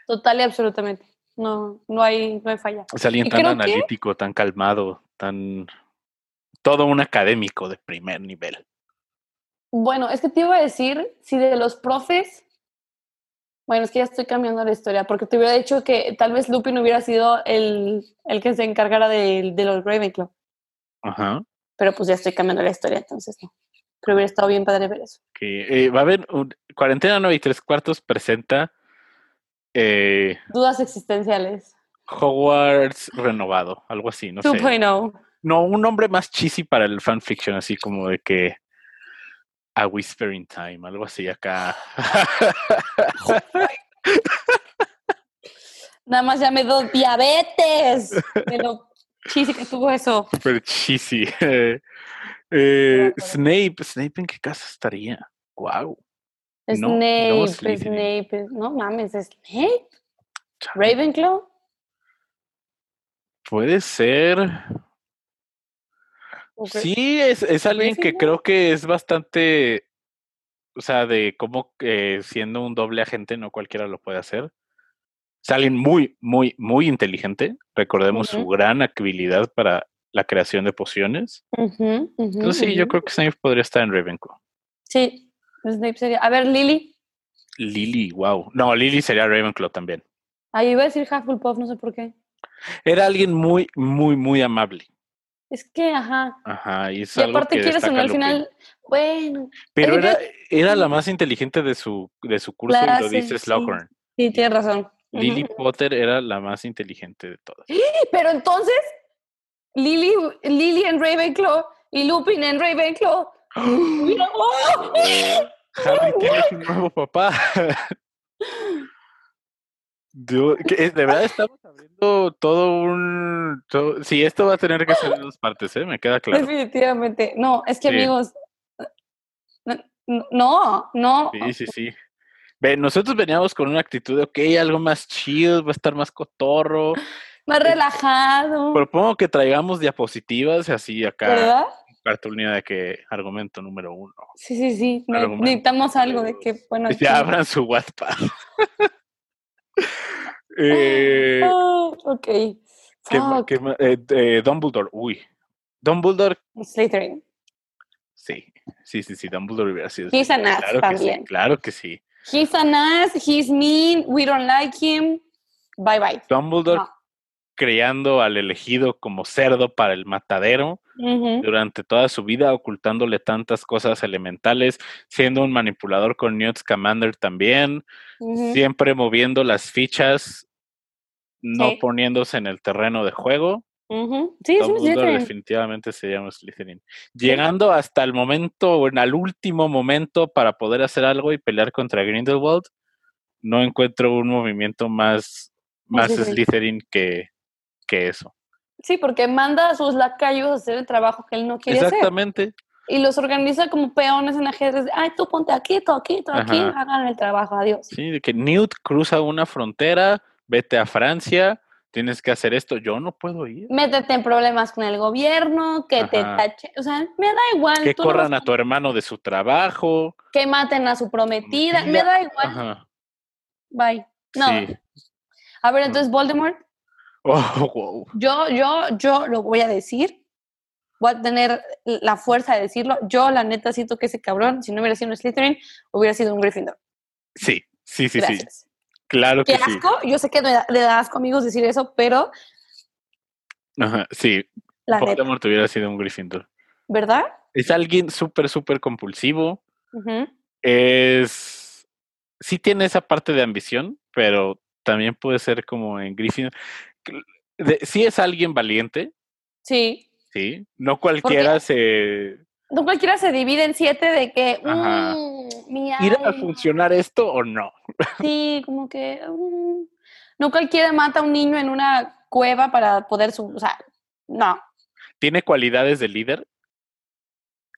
Total y absolutamente. No, no hay, no hay falla. Es alguien Y tan que- analítico, tan calmado, tan. Todo un académico de primer nivel. Bueno, es que te iba a decir, si de los profes, bueno, es que ya estoy cambiando la historia, porque te hubiera dicho que tal vez Lupin hubiera sido el, el que se encargara de, de los Ravenclaw, Ajá. pero pues ya estoy cambiando la historia, entonces no. Pero hubiera estado bien padre ver eso. Que, eh, va a haber. un- Cuarentena 9 y 3 cuartos presenta eh, Dudas existenciales. Hogwarts renovado, algo así, no sé. 2.0. No, un nombre más cheesy para el fanfiction, así como de que A Whispering Time, algo así acá. Nada más ya me dio diabetes. De lo chisi que tuvo eso. Super cheesy. Eh. Snape, Snape en qué casa estaría? Wow. No, no Snape. Snape. No mames, Snape. Ravenclaw. Puede ser. Sí, es, es alguien que creo que es bastante. O sea, de cómo eh, siendo un doble agente no cualquiera lo puede hacer. Es alguien muy, muy, muy inteligente. Recordemos su gran habilidad para la creación de pociones. Entonces sí, yo creo que Snape podría estar en Ravenclaw. Sí, Snape sería. A ver, Lily. Lily, wow. No, Lily sería Ravenclaw también. Ahí iba a decir Hufflepuff, no sé por qué. Era alguien muy, muy, muy amable. Es que, ajá. Ajá, y es Y algo aparte, que quieres al Lupin. final, bueno, Pero que era, era la más inteligente de su, de su curso y lo Clase, dice sí. Slughorn. sí, tienes razón. Lily Potter era la más inteligente de todas. Pero entonces, Lily, Lily en Ravenclaw y Lupin en Ravenclaw. ¡Mira! ¡Oh! Harry un nuevo papá. Yo- que, de verdad estamos abriendo todo un... todo- sí, esto va a tener que ser en dos partes, ¿eh? Me queda claro. Definitivamente. No, es que Sí. amigos. No, no. Sí, sí, sí. Ve, nosotros veníamos con una actitud de, ok, algo más chill, va a estar más cotorro. Más relajado. Propongo que traigamos diapositivas y así acá, ¿Verdad? cartulina de que argumento número uno. Sí, sí, sí. Ne- Argumento. Necesitamos algo de que, bueno. Ya abran su WhatsApp. eh, Ah, ok. ¿qué ma- Fuck. qué ma- eh, eh, Dumbledore, uy. Dumbledore, Slytherin. sí, sí, sí, sí, Dumbledore hubiera sido. He's an ass claro que sí, también. claro que sí. He's an ass, he's mean, we don't like him. Bye bye. Dumbledore No. Creando al elegido como cerdo para el matadero. Durante toda su vida, ocultándole tantas cosas elementales, siendo un manipulador con Newt Scamander también, siempre moviendo las fichas, no Sí. poniéndose en el terreno de juego. Sí, es un Dumbledore Slytherin. definitivamente sería un Slytherin. Llegando hasta el momento, o en al último momento para poder hacer algo y pelear contra Grindelwald, no encuentro un movimiento más, más. Slytherin que, que eso. Sí, porque manda a sus lacayos a hacer el trabajo que él no quiere hacer. Exactamente. Y los organiza como peones en ajedrez. Ay, tú ponte aquí, tú aquí, tú aquí. Ajá. Hagan el trabajo, adiós. Sí, de que Newt cruza una frontera, vete a Francia, tienes que hacer esto, yo no puedo ir. Métete en problemas con el gobierno, que te tache. O sea, me da igual. Que no corran a tu hermano de su trabajo. Que maten a su prometida. Me da igual. Ajá. Bye. No. Sí. A ver, entonces Voldemort, Oh, wow. yo, yo, yo lo voy a decir. Voy a tener la fuerza de decirlo. Yo, la neta, siento que ese cabrón, si no hubiera sido un Slytherin, hubiera sido un Gryffindor. Sí, sí, sí, sí. Claro Qué que sí. asco. Yo sé que le da, le da asco, amigos, decir eso, pero Ajá, sí, la neta, Voldemort hubiera sido un Gryffindor. ¿verdad? Es alguien súper, súper compulsivo. Es. Sí tiene esa parte de ambición, pero también puede ser como en Gryffindor. De- sí es alguien valiente, Sí. sí. No cualquiera se. No cualquiera se divide en siete de que. Mm, mi ¿Ir a funcionar esto o no? Sí, como que. mm, no cualquiera mata a un niño en una cueva para poder. Su, o sea, no. Tiene cualidades de líder,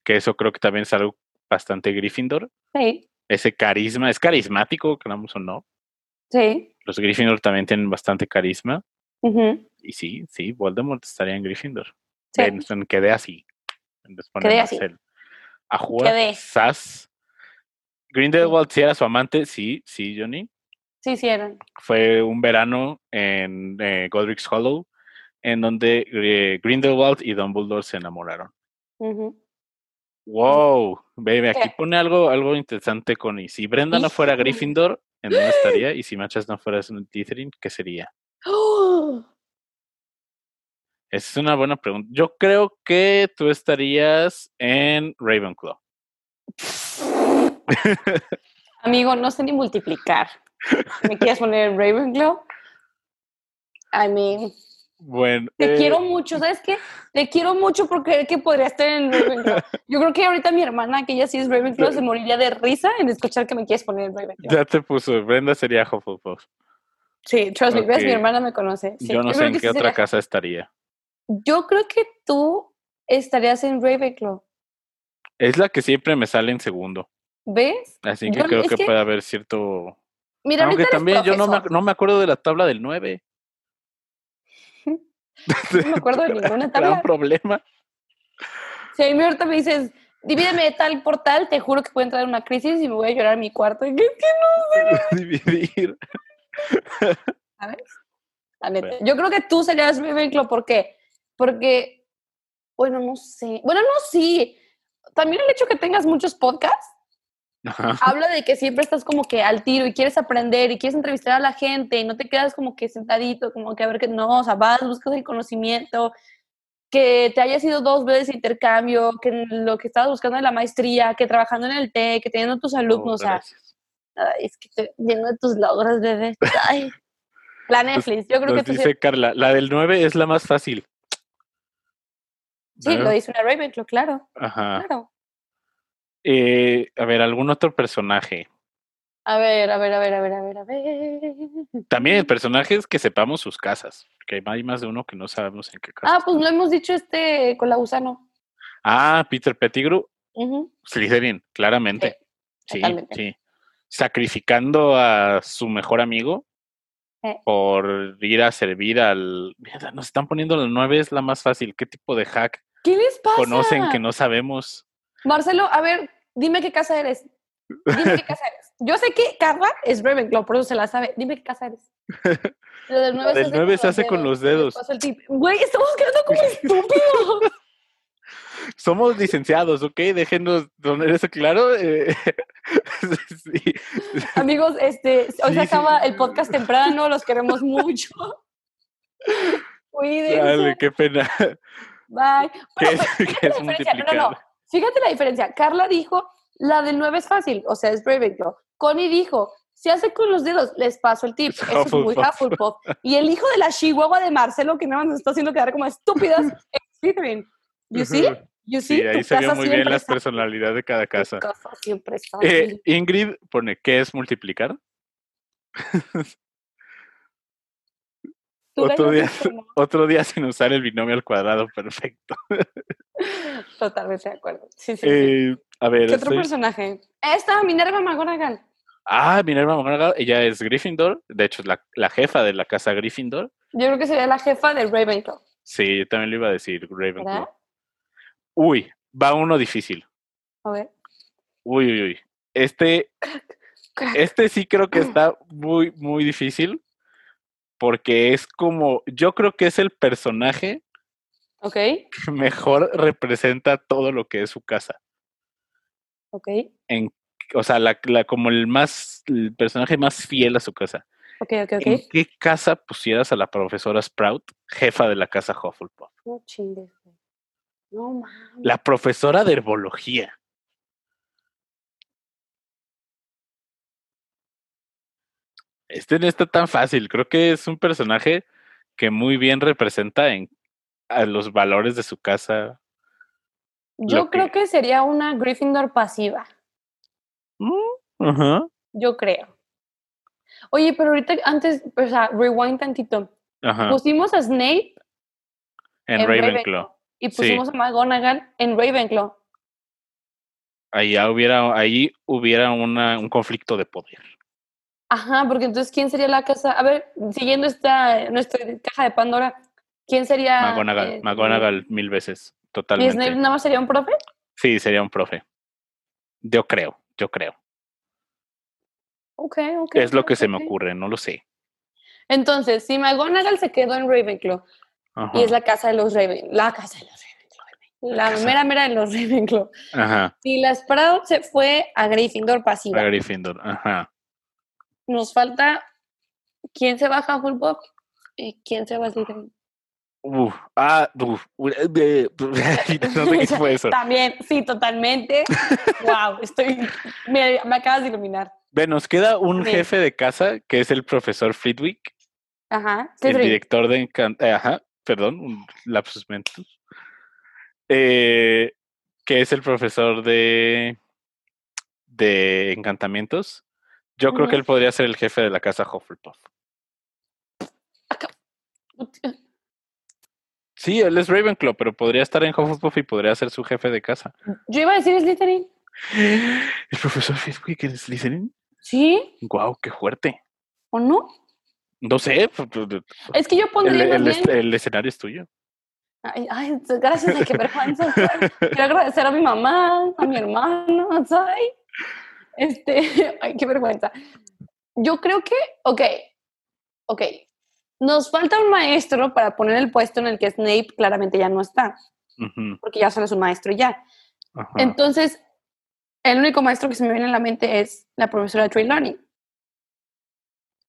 que eso creo que también es algo bastante Gryffindor. Sí, Ese carisma, es carismático, queramos o no. sí. Los Gryffindor también tienen bastante carisma. Y sí, sí, Voldemort estaría en Gryffindor. sí. Quedé así. Quedé así. el Ajua, Quedé. Sas. Grindelwald sí era su amante, sí, sí, Johnny. Sí, hicieron. Fue un verano en eh, Godric's Hollow, en donde eh, Grindelwald y Dumbledore se enamoraron. Wow, baby, aquí ¿Qué? pone algo, algo interesante con y si Brenda no fuera. Gryffindor, ¿en dónde estaría? Y si Machas no fuera Slytherin, ¿qué sería? ¡Oh! Esa es una buena pregunta. Yo creo que tú estarías en Ravenclaw. Amigo, no sé ni multiplicar. ¿Me quieres poner en Ravenclaw? I mean, Bueno, te eh, quiero mucho, ¿sabes qué? Te quiero mucho por creer que podría estar en Ravenclaw. Yo creo que ahorita mi hermana, que ella sí es Ravenclaw, se moriría de risa en escuchar que me quieres poner en Ravenclaw. ya te puso. Brenda sería Hufflepuff. Sí, trust me, ves, mi hermana me conoce. Sí, yo no sé en que qué otra casa estaría. Yo creo que tú estarías en Ravenclaw, Es la que siempre me sale en segundo. ¿ves? Así que Yo- creo que, que- puede haber cierto. Mira, Aunque también yo no me, no me acuerdo de la tabla del 9. No me acuerdo de ninguna tabla. Gran problema. Si a mí ahorita me dices, divídeme de tal por tal, te juro que puede entrar en una crisis y me voy a llorar en mi cuarto. Y que, que Dividir. no, ¿sabes? La neta. Bueno. Yo creo que tú serías Ravenclaw, ¿por qué? Porque, bueno, no sé. Bueno, no, sí. También el hecho que tengas muchos podcasts Ajá. habla de que siempre estás como que al tiro y quieres aprender y quieres entrevistar a la gente y no te quedas como que sentadito, como que a ver que no, o sea, vas, buscas el conocimiento, que te hayas ido dos veces de intercambio, que lo que estabas buscando en la maestría, que trabajando en el TEC, que teniendo tus alumnos, Oh, o sea, ay, es que te lleno de tus logros, bebé. Ay, La Netflix, yo creo Nos que tú dice Carla, la del 9 es la más fácil. Sí, ¿No? lo dice una Ravenclaw, claro, Ajá. claro. Eh, a ver, algún otro personaje. A ver, a ver, a ver, a ver, a ver, a ver. También personajes que sepamos sus casas. Porque hay más de uno que no sabemos en qué casa. Ah, pues lo hemos dicho este con la gusano. Ah, Peter Pettigrew, Ujú. Slytherin, claramente. Sí, totalmente. sí. Sacrificando a su mejor amigo Eh. por ir a servir al. Mierda, nos están poniendo la 9 es la más fácil. ¿Qué tipo de hack ¿Qué les pasa? conocen que no sabemos? Marcelo, a ver, dime qué casa eres. Dime qué casa eres. Yo sé que Carla es Ravenclaw, por eso se la sabe. Dime qué casa eres. Lo del 9 La del nueve se hace con los dedos. Güey, estamos quedando como estúpidos. Somos licenciados, ¿ok? Déjenos poner eso claro. eh, sí. Amigos, este, hoy Sí, se acaba sí. el podcast temprano, los queremos mucho. Cuídense. Dale, qué pena. Bye. ¿Qué es, qué fíjate es la diferencia. No, no? Fíjate la diferencia. Carla dijo, la del 9 es fácil, o sea, es Ravenclaw. Connie dijo, se hace con los dedos, les paso el tip. Es Eso es muy Hufflepuff. Y el hijo de la chihuahua de Marcelo, que nada más nos está haciendo quedar como estúpidas, es. You see? You see? Sí, ahí se vio casa muy bien está- personalidades de cada tu casa. casa siempre está Eh. Ingrid pone, ¿qué es multiplicar? Otro día- Otro día sin usar el binomio al cuadrado, perfecto. Totalmente de acuerdo. Sí, sí, sí. Eh, a ver, ¿Qué otro estoy- personaje? Esta, Minerva McGonagall. Ah, Minerva McGonagall, ella es Gryffindor, de hecho es la, la jefa de la casa Gryffindor. Yo creo que sería la jefa de Ravenclaw, Sí, yo también le iba a decir Ravenclaw. ¿verdad? Uy, va uno difícil. A ver. Uy, uy, uy. Este, este sí creo que está muy, muy difícil. Porque es como, yo creo que es el personaje que mejor representa todo lo que es su casa. ok, En, o sea, la, la- como el más, el personaje más fiel a su casa. ok, ok, ok. ¿En qué casa pusieras a la profesora Sprout, jefa de la casa Hufflepuff? No chingues. No mames. La profesora de herbología. Este no está tan fácil. Creo que es un personaje que muy bien representa en, a los valores de su casa. Yo creo que- que sería una Gryffindor pasiva. Ajá. Yo creo. Oye, pero ahorita antes, o sea, rewind tantito. Ajá. Pusimos a Snape en en Ravenclaw. y Sí. pusimos a McGonagall en Ravenclaw. Ahí hubiera, ahí hubiera una, un conflicto de poder. Ajá, porque entonces, ¿quién sería la casa? A ver, siguiendo esta nuestra caja de Pandora, ¿quién sería? McGonagall, eh, McGonagall mil veces. ¿Y Totalmente. Snape nada más sería un profe? Sí, sería un profe. Yo creo, yo creo. Ok, ok. es lo que se me ocurre, no lo sé. Entonces, si McGonagall se quedó en Ravenclaw Ajá. y es la casa de los Raven, la casa de los Ravenclaw, la casa. mera mera de los Ravenclaw. Ajá. Si la Sprout se fue a Gryffindor pasiva, A Gryffindor. Ajá. Nos falta quién se va a Hufflepuff y quién se va a Slytherin. Uf, ah, uf, no sé qué fue eso. También, sí, totalmente. wow, estoy, me, me acabas de iluminar. Ve, nos queda un Sí. jefe de casa que es el profesor Flitwick, Ajá, el director de Encan- eh, ajá, perdón, un lapsus mentis. Eh, que es el profesor de de encantamientos. Yo creo que él podría ser el jefe de la casa Hufflepuff. Sí, él es Ravenclaw, pero podría estar en Hufflepuff y podría ser su jefe de casa. Yo iba a decir Slytherin. ¿El profesor Flitwick es Slytherin? ¿Sí Guau, qué fuerte. o no? No sé, pues, pues, Es que yo el, pondría el bien- est- el escenario es tuyo. Ay, ay, gracias, ay, qué vergüenza. Quiero agradecer a mi mamá, a mi hermano, ¿sabes? Este, ay, qué vergüenza. Yo creo que, ok, ok, nos falta un maestro para poner el puesto en el que Snape claramente ya no está, porque ya solo es un maestro y ya. ajá. Entonces, el único maestro que se me viene a la mente es la profesora Trelawney.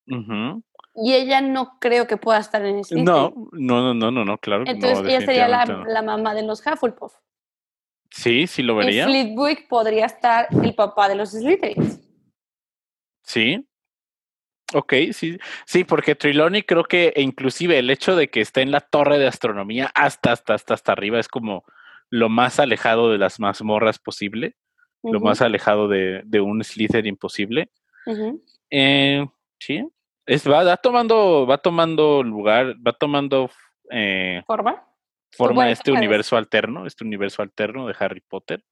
Ujú. Y ella no creo que pueda estar en Slytherin. No, no, no, no, no, no, claro. Entonces, no, ella sería la, no. la mamá de los Hufflepuff. Sí, sí lo vería. Flitwick podría estar el papá de los Slytherins. Sí. Ok, sí, sí, porque Triloni creo que e inclusive el hecho de que esté en la torre de astronomía hasta, hasta, hasta, hasta arriba es como lo más alejado de las mazmorras posible, lo más alejado de, de un Slytherin posible. eh, sí, es, va, va, tomando, va tomando lugar, va tomando eh, forma, forma este universo alterno, este universo alterno de Harry Potter.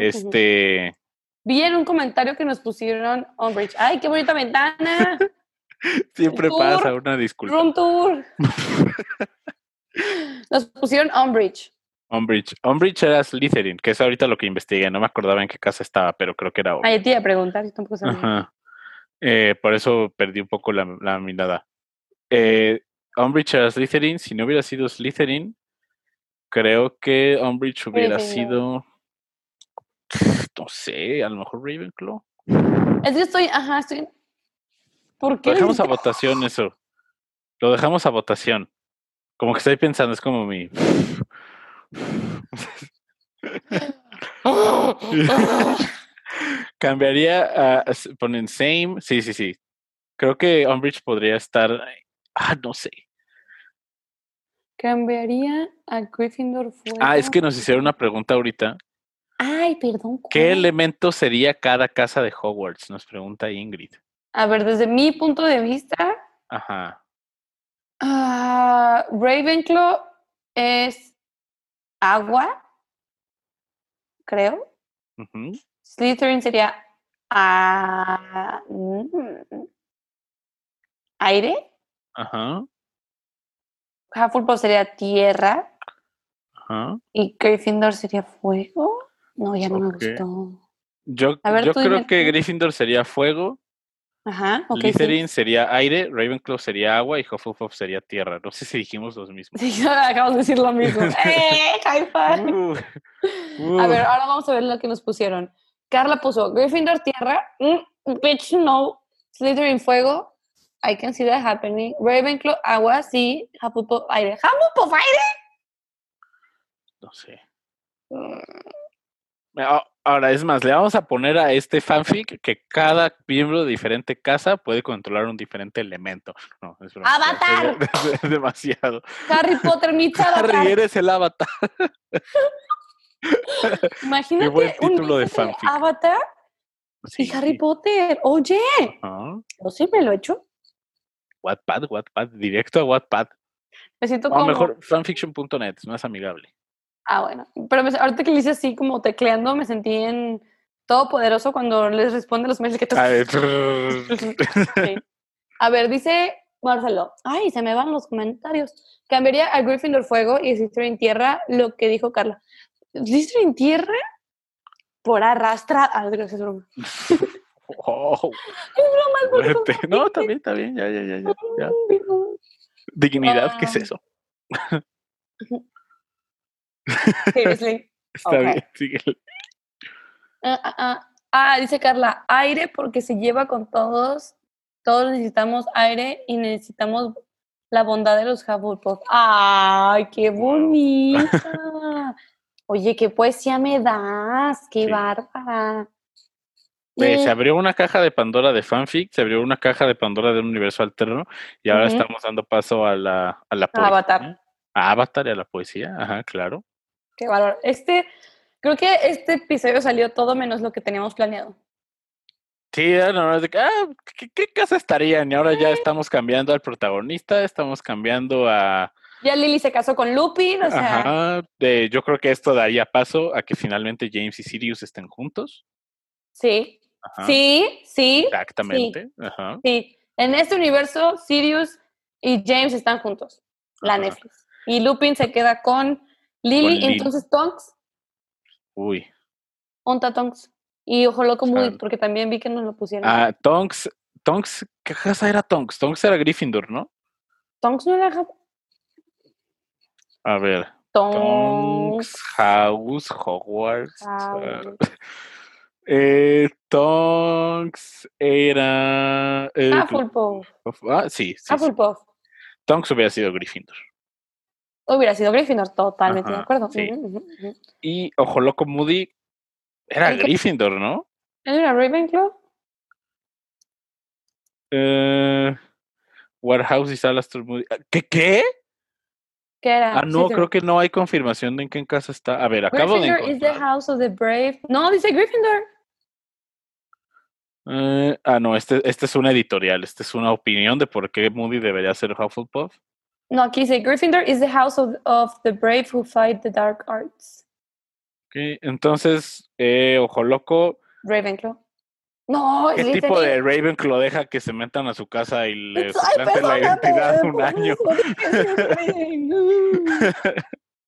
este. Vi en un comentario que nos pusieron Umbridge. ¡Ay, qué bonita ventana! Siempre pasa, una disculpa. Room tour. nos pusieron Umbridge. Umbridge. Umbridge era Slytherin, que es ahorita lo que investigué. No me acordaba en qué casa estaba, pero creo que era Umbridge. Ay, te iba a preguntar si tampoco sabía. Ajá. Eh, por eso perdí un poco la, la mirada. Eh, Umbridge era Slytherin. Si no hubiera sido Slytherin, creo que Umbridge hubiera sido no sé, a lo mejor Ravenclaw. Es que estoy, ajá, estoy. ¿Por qué? Lo dejamos a votación eso. Lo dejamos a votación. Como que estoy pensando, es como mi. Cambiaría a. ponen same. Sí, sí, sí. Creo que Umbridge podría estar. Ah, no sé. Cambiaría a Gryffindor fuera. Ah, es que nos hicieron una pregunta ahorita Ay, perdón. ¿Qué elemento sería cada casa de Hogwarts? Nos pregunta Ingrid. A ver, desde mi punto de vista. Ajá. Uh, Ravenclaw es agua, creo. Slytherin sería uh, aire. Ajá. Hufflepuff sería tierra. Ajá. Y Gryffindor sería fuego. No, ya no me gustó. Yo, yo creo que Gryffindor sería fuego. Ajá, ok. Slytherin sería aire, Ravenclaw sería agua y Hufflepuff sería tierra. No sé si dijimos los mismos. Sí, acabamos de decir lo mismo. ¡Eh! ¡High five! Uh, a ver, ahora vamos a ver lo que nos pusieron. Carla puso Gryffindor tierra, mm, bitch no, Slytherin fuego, I can see that happening. Ravenclaw agua, sí, Hufflepuff aire. ¿Hufflepuff aire? No sé. Mm. Ahora, es más, le vamos a poner a este fanfic que cada miembro de diferente casa puede controlar un diferente elemento. No, es ¡Avatar! Es, demasiado. Harry Potter, mi Harry, eres el avatar. Imagínate Qué buen título un de fanfic. Avatar y Harry Potter. Oye, ¿no sí me lo he hecho? Wattpad, Wattpad, directo a Wattpad. Me siento o como... mejor fanfiction.net, es más amigable. Ah, bueno. Pero ahorita que le hice así como tecleando, me sentí en todopoderoso cuando les responde los mails que tú... A ver, dice Marcelo. Ay, se me van los comentarios. Cambiaría a Gryffindor fuego y en tierra lo que dijo Carla. en tierra? Por arrastra. Ah, es broma. Es No, está bien, está bien. Ya, ya, ya. ya, Dignidad, ¿qué es eso? Seriously. Está bien, síguele. Ah, ah, ah, ah, dice Carla, aire porque se lleva con todos. Todos necesitamos aire y necesitamos la bondad de los Hufflepuff. ¡Ay, qué bonita! Oye, qué poesía me das, qué bárbara. Se abrió una caja de Pandora de fanfic, se abrió una caja de Pandora de un universo alterno y ahora estamos dando paso a la, a la poesía. Avatar. A Avatar y a la poesía, ajá, claro. Qué valor. Este, creo que este episodio salió todo menos lo que teníamos planeado. Sí, no, es de, ah, ¿qué, casa estarían? Y ahora ya estamos cambiando al protagonista, estamos cambiando a... Ya Lily se casó con Lupin, o sea... Ajá, yo creo que esto daría paso a que finalmente James y Sirius estén juntos. Sí, sí, sí. Exactamente, Ajá. Sí, en este universo Sirius y James están juntos, la Netflix. Y Lupin se queda con Lily, entonces Tonks. Uy. Onta Tonks. Y Ojo Loco Moody, porque también vi que nos lo pusieron. Ah, Tonks. Tonks, ¿qué casa era Tonks? Tonks era Gryffindor, ¿no? Tonks no era. A ver. Tonks. House, Hogwarts. Eh, Tonks era. Eh, Hufflepuff. Ah, sí. sí Hufflepuff. Tonks hubiera sido Gryffindor. Hubiera sido Gryffindor, totalmente de acuerdo. Y Ojo Loco Moody era Gryffindor, ¿no? ¿Él era Ravenclaw? Eh, what house is Alastor Moody? Ah, ¿Qué qué? ¿Qué era? Ah, no, creo que no hay confirmación de en qué casa está. A ver, acabo de Gryffindor is the encontrar. house of the brave. No, dice Gryffindor. Eh, ah, no, este, este es una editorial, este es una opinión de por qué Moody debería ser Hufflepuff. No, aquí dice Gryffindor is the house of, of the brave who fight the dark arts. Ok, Entonces, eh, Ojo Loco, Ravenclaw. No, es ¿qué tipo de Ravenclaw deja que se metan a su casa y le suplanten la identidad un año?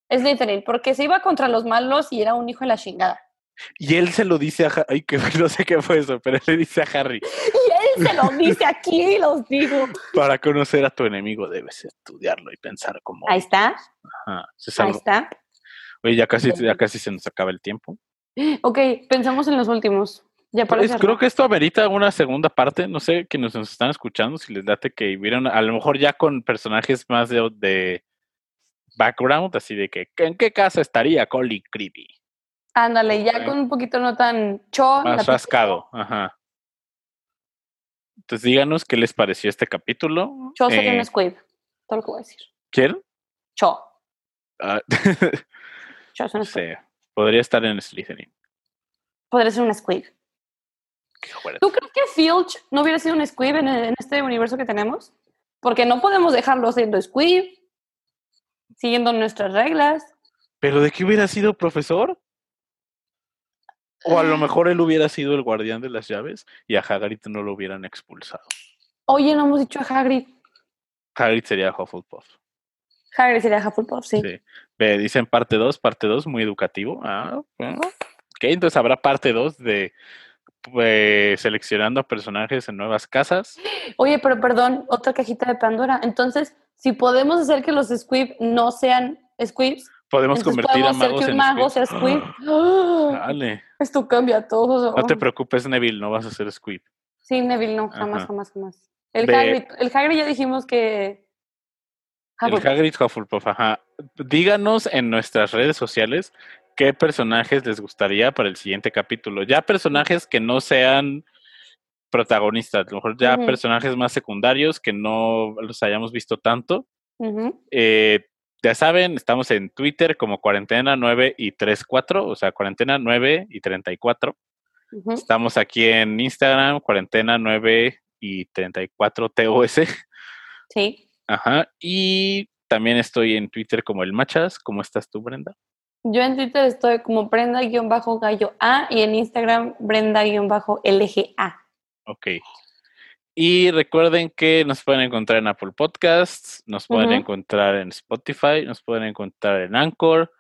Es Slytherin, porque se iba contra los malos y era un hijo de la chingada. Y él se lo dice a Harry, ay, que no sé qué fue eso, pero él le dice a Harry, Y él se lo dice aquí los digo. para conocer a tu enemigo debes estudiarlo y pensar como... Ahí está, Ajá, ahí está. Oye, ya casi, ya casi se nos acaba el tiempo. Ok, pensamos en los últimos. Ya para Pues, creo que esto amerita una segunda parte. No sé, que nos, nos están escuchando, si les date que vieron, a lo mejor ya con personajes más de, de background, así de que, ¿en qué casa estaría Colin Creepy? Ándale, ya Ok. con un poquito no tan cho. Más rascado, ajá. Entonces díganos qué les pareció este capítulo. Cho sería Eh, un squib. Todo lo que voy a decir. ¿Quién? Cho. Ah, Cho es un sé, podría estar en Slytherin. Podría ser un fuerte. ¿Tú crees que Filch no hubiera sido un squib en, en este universo que tenemos? Porque no podemos dejarlo siendo squib, siguiendo nuestras reglas. ¿Pero de qué hubiera sido profesor? O a lo mejor él hubiera sido el guardián de las llaves y a Hagrid no lo hubieran expulsado. Oye, no hemos dicho a Hagrid. Hagrid sería Hufflepuff. Hagrid sería Hufflepuff, sí. Sí. Ve, dicen parte 2, parte 2, muy educativo. Ah, bueno. Ok, entonces habrá parte 2 de pues, seleccionando a personajes en nuevas casas. Oye, pero perdón, otra cajita de Pandora. Entonces, si podemos hacer que los squib no sean squibs, Podemos entonces convertir a podemos hacer magos que en un mago squib. sea squib. ¡Ah! Dale. Esto cambia todo. No te preocupes, Neville, no vas a ser squib. Sí, Neville, no, jamás, Ajá. jamás, jamás. El Ve- Hagrid, el Hagrid ya dijimos que... El. Hagrid Hufflepuff, ajá. Díganos en nuestras redes sociales qué personajes les gustaría para el siguiente capítulo. Ya personajes que no sean protagonistas, a lo mejor ya Ujú. personajes más secundarios que no los hayamos visto tanto. Ujú. Eh, ya saben, estamos en Twitter como cuarentena 9 y 34, o sea, cuarentena 9 y 34. Ujú. Estamos aquí en Instagram, cuarentena 9 y 34 TOS. Sí. Ajá. Y también estoy en Twitter como el Machas. ¿Cómo estás tú, Brenda? Yo en Twitter estoy como Brenda-gallo A y en Instagram Brenda-LGA. Ok. Y recuerden que nos pueden encontrar en Apple Podcasts, nos pueden encontrar en Spotify, nos pueden encontrar en Anchor.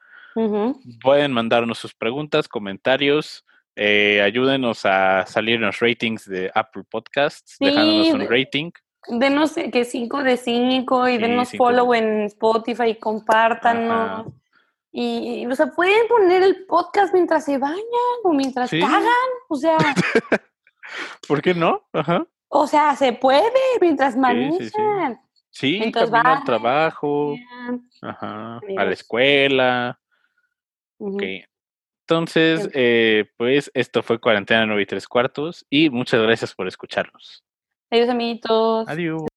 Pueden mandarnos sus preguntas, comentarios. eh, ayúdenos a salir en los ratings de Apple Podcasts, Sí, dejándonos un rating. Denos eh, que 5 de 5 y Sí, denos cinco follow en Spotify y compártanos. Ajá. Y, o sea, pueden poner el podcast mientras se bañan o mientras Sí. cagan. O sea, ¿Por qué no? Ajá. O sea, se puede mientras sí, sí. manejan. Sí, Mientras camino al trabajo, ajá, a la escuela. Ujú. Ok. Entonces, Bien. eh, pues esto fue Cuarentena 9 y 3 cuartos y muchas gracias por escucharnos. Adiós, amiguitos. Adiós.